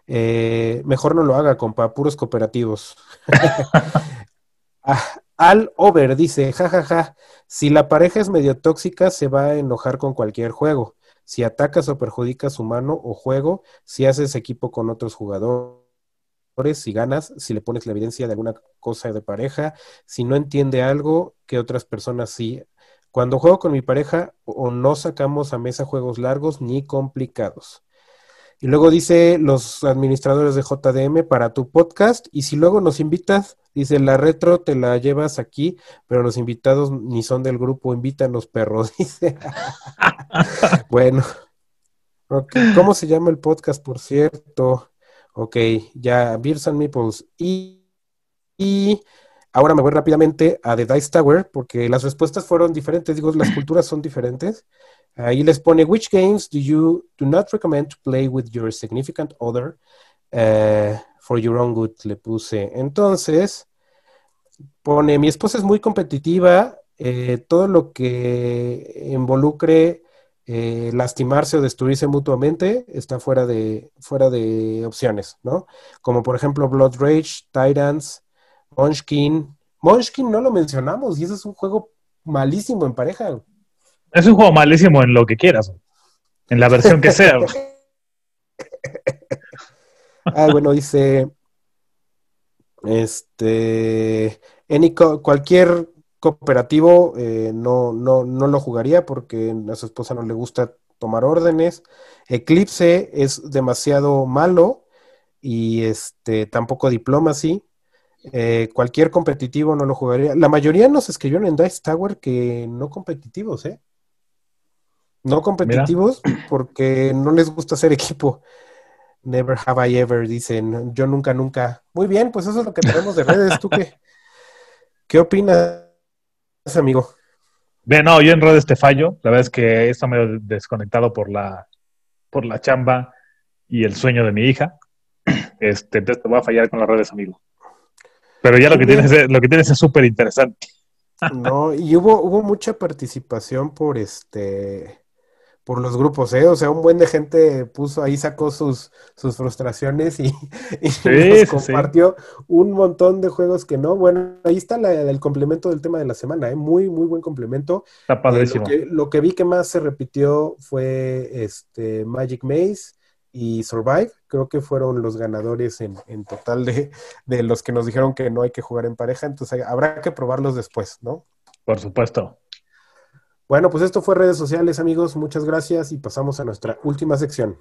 eh, mejor no lo haga, compa, puros cooperativos. *laughs* Ah, Al Over dice, jajaja, si la pareja es medio tóxica, se va a enojar con cualquier juego. Si atacas o perjudicas su mano o juego, si haces equipo con otros jugadores, si ganas, si le pones la evidencia de alguna cosa de pareja, si no entiende algo que otras personas sí. Cuando juego con mi pareja, o no sacamos a mesa juegos largos ni complicados. Y luego dice los administradores de JDM para tu podcast. Y si luego nos invitas, dice la retro te la llevas aquí, pero los invitados ni son del grupo, invítanos perros, *laughs* dice. *laughs* bueno, ¿cómo se llama el podcast, por cierto? Ok, ya, Beers and Meeples. Y, y ahora me voy rápidamente a The Dice Tower, porque las respuestas fueron diferentes, digo, las culturas son diferentes. Ahí les pone, which games do you do not recommend to play with your significant other eh, for your own good? Le puse. Entonces, pone, mi esposa es muy competitiva, eh, todo lo que involucre eh, lastimarse o destruirse mutuamente está fuera de, fuera de opciones, ¿no? Como por ejemplo Blood Rage, Titans, Munchkin. Munchkin no lo mencionamos y ese es un juego malísimo en pareja. Es un juego malísimo en lo que quieras. En la versión que sea. *laughs* Ah, bueno, dice, este, any cualquier cooperativo eh, no, no, no lo jugaría porque a su esposa no le gusta tomar órdenes. Eclipse es demasiado malo y este, tampoco Diplomacy. Eh, cualquier competitivo no lo jugaría. La mayoría nos escribieron en Dice Tower que no competitivos, ¿eh? No competitivos porque no les gusta hacer equipo. Never have I ever, dicen. Yo nunca, nunca. Muy bien, pues eso es lo que tenemos de redes. ¿Tú qué, qué opinas, amigo? Bien, no, yo en redes te fallo. La verdad es que está medio desconectado por la, por la chamba y el sueño de mi hija. *clears throat* Este, entonces te voy a fallar con las redes, amigo. Pero ya lo que tienes es, lo que tienes es súper interesante. No, y hubo, hubo mucha participación por este, por los grupos, ¿eh? O sea, un buen de gente puso ahí, sacó sus, sus frustraciones y, *laughs* y Sí, nos sí, compartió un montón de juegos que no. Bueno, ahí está la- el complemento del tema de la semana, ¿eh? Muy, muy buen complemento. Está Eh, lo, que, lo que vi que más se repitió fue este Magic Maze y Survive. Creo que fueron los ganadores en, en total de, de los que nos dijeron que no hay que jugar en pareja. Entonces habrá que probarlos después, ¿no? Por supuesto. Bueno, pues esto fue redes sociales, amigos. Muchas gracias y pasamos a nuestra última sección.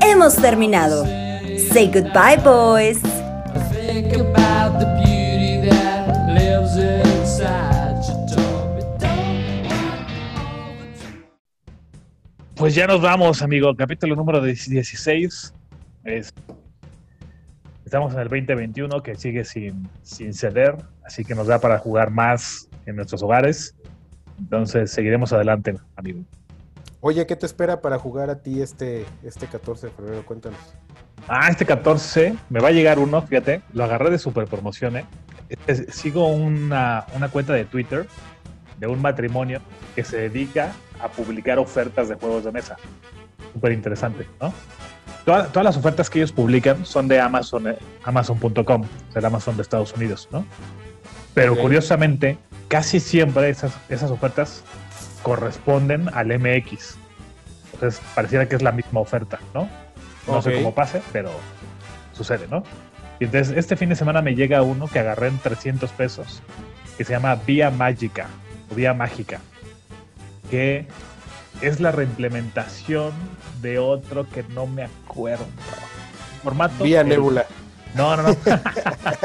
Hemos terminado. Say goodbye, boys. Pues ya nos vamos, amigo. Capítulo número 16. Es- Estamos en el 2021 que sigue sin, sin ceder, así que nos da para jugar más en nuestros hogares. Entonces seguiremos adelante, amigo. Oye, ¿qué te espera para jugar a ti este, este 14 de febrero? Cuéntanos. Ah, este 14 me va a llegar uno, fíjate, lo agarré de super promoción, ¿eh? Es- Sigo una, una cuenta de Twitter de un matrimonio que se dedica a publicar ofertas de juegos de mesa. Súper interesante, ¿no? Toda- todas las ofertas que ellos publican son de Amazon, eh, Amazon.com, el Amazon de Estados Unidos, ¿no? Pero curiosamente, casi siempre esas, esas ofertas corresponden al MX. Entonces, pareciera que es la misma oferta, ¿no? No sé cómo pase, pero sucede, ¿no? Y entonces, este fin de semana me llega uno que agarré en 300 pesos, que se llama Vía Mágica, o Vía Mágica, que es la reimplementación de otro que no me acuerdo. Formato. Vía el- Nebula. No, no, no. *laughs*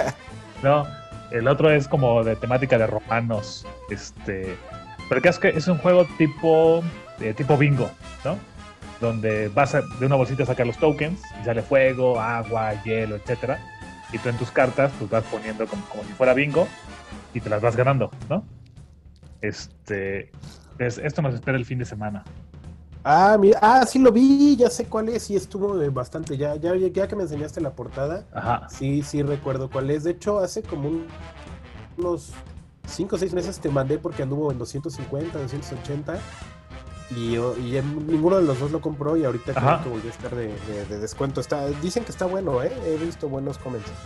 *laughs* no, el otro es como de temática de romanos. Este. Pero caso es que es un juego tipo. eh, tipo bingo, ¿no? Donde vas a- de una bolsita a sacar los tokens y sale fuego, agua, hielo, etcétera. Y tú en tus cartas pues vas poniendo como, como si fuera bingo y te las vas ganando, ¿no? Este. Es- esto nos espera el fin de semana. Ah, mira, ah, sí lo vi, ya sé cuál es, y estuvo bastante, ya, ya, ya que me enseñaste la portada, Ajá. sí, sí recuerdo cuál es. De hecho, hace como un- unos 5 o 6 meses te mandé porque anduvo en 250, 280, y, y en- ninguno de los dos lo compró y ahorita creo que volvió a estar de, de- de descuento. Está, dicen que está bueno, ¿eh? He visto buenos comentarios.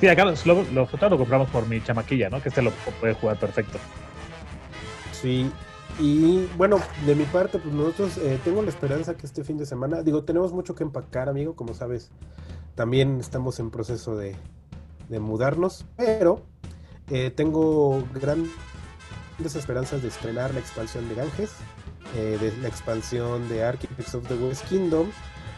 Sí, acá los, lo, nosotros lo compramos por mi chamaquilla, ¿no? Que este lo puede jugar perfecto. Sí, y bueno, de mi parte, pues nosotros eh, tengo la esperanza que este fin de semana, digo, tenemos mucho que empacar, amigo, como sabes, también estamos en proceso de, de mudarnos, pero eh, tengo grandes esperanzas de estrenar la expansión de Ganges, eh, de la expansión de Architects of the West Kingdom.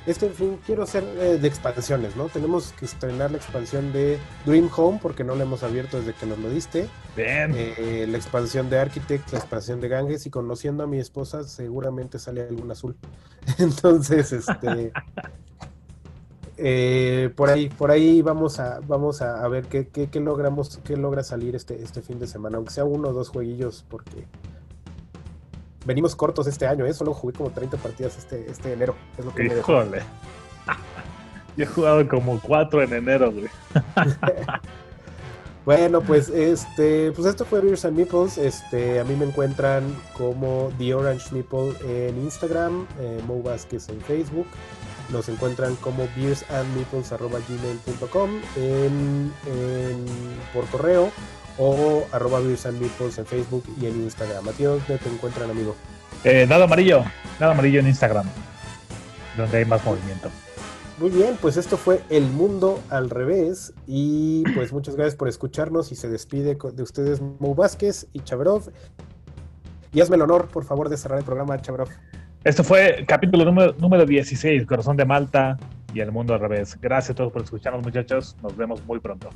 Este fin quiero hacer eh, de expansiones, ¿no? Tenemos que estrenar la expansión de Dream Home porque no la hemos abierto desde que nos lo diste Bien. eh, la expansión de Architect, la expansión de Ganges y conociendo a mi esposa seguramente sale algún azul. *laughs* Entonces, este eh, por ahí, por ahí vamos a, vamos a, a ver qué, qué, qué logramos, qué logra salir este, este fin de semana, aunque sea uno o dos jueguillos, porque venimos cortos este año, ¿eh? Solo jugué como 30 partidas este, este enero. Es lo que me dejó. Híjole. *laughs* Yo he jugado como cuatro en enero, güey. *laughs* Bueno, pues este, pues esto fue Beers and Meeples. Este, a mí me encuentran como The Orange Meeple en Instagram, eh, Mo Vázquez en Facebook. Nos encuentran como beersandmeeples.gmail.com en, en, por correo o arroba Beers en Facebook y en Instagram. A ti, ¿dónde te encuentran, amigo? Eh, nada amarillo. Nada amarillo en Instagram. Donde hay más movimiento. Muy bien, pues esto fue El Mundo al Revés y pues muchas gracias por escucharnos y se despide de ustedes Mo Vázquez y Chabrov. Y hazme el honor, por favor, de cerrar el programa, Chabrov. Esto fue capítulo número, número 16, Corazón de Malta y el mundo al revés. Gracias a todos por escucharnos, muchachos. Nos vemos muy pronto.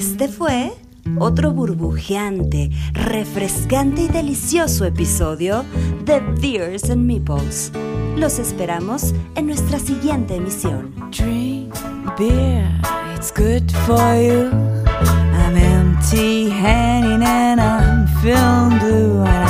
Este fue otro burbujeante, refrescante y delicioso episodio de Beers and Meeples. Los esperamos en nuestra siguiente emisión. Drink beer, it's good for you. I'm empty handed and I'm feeling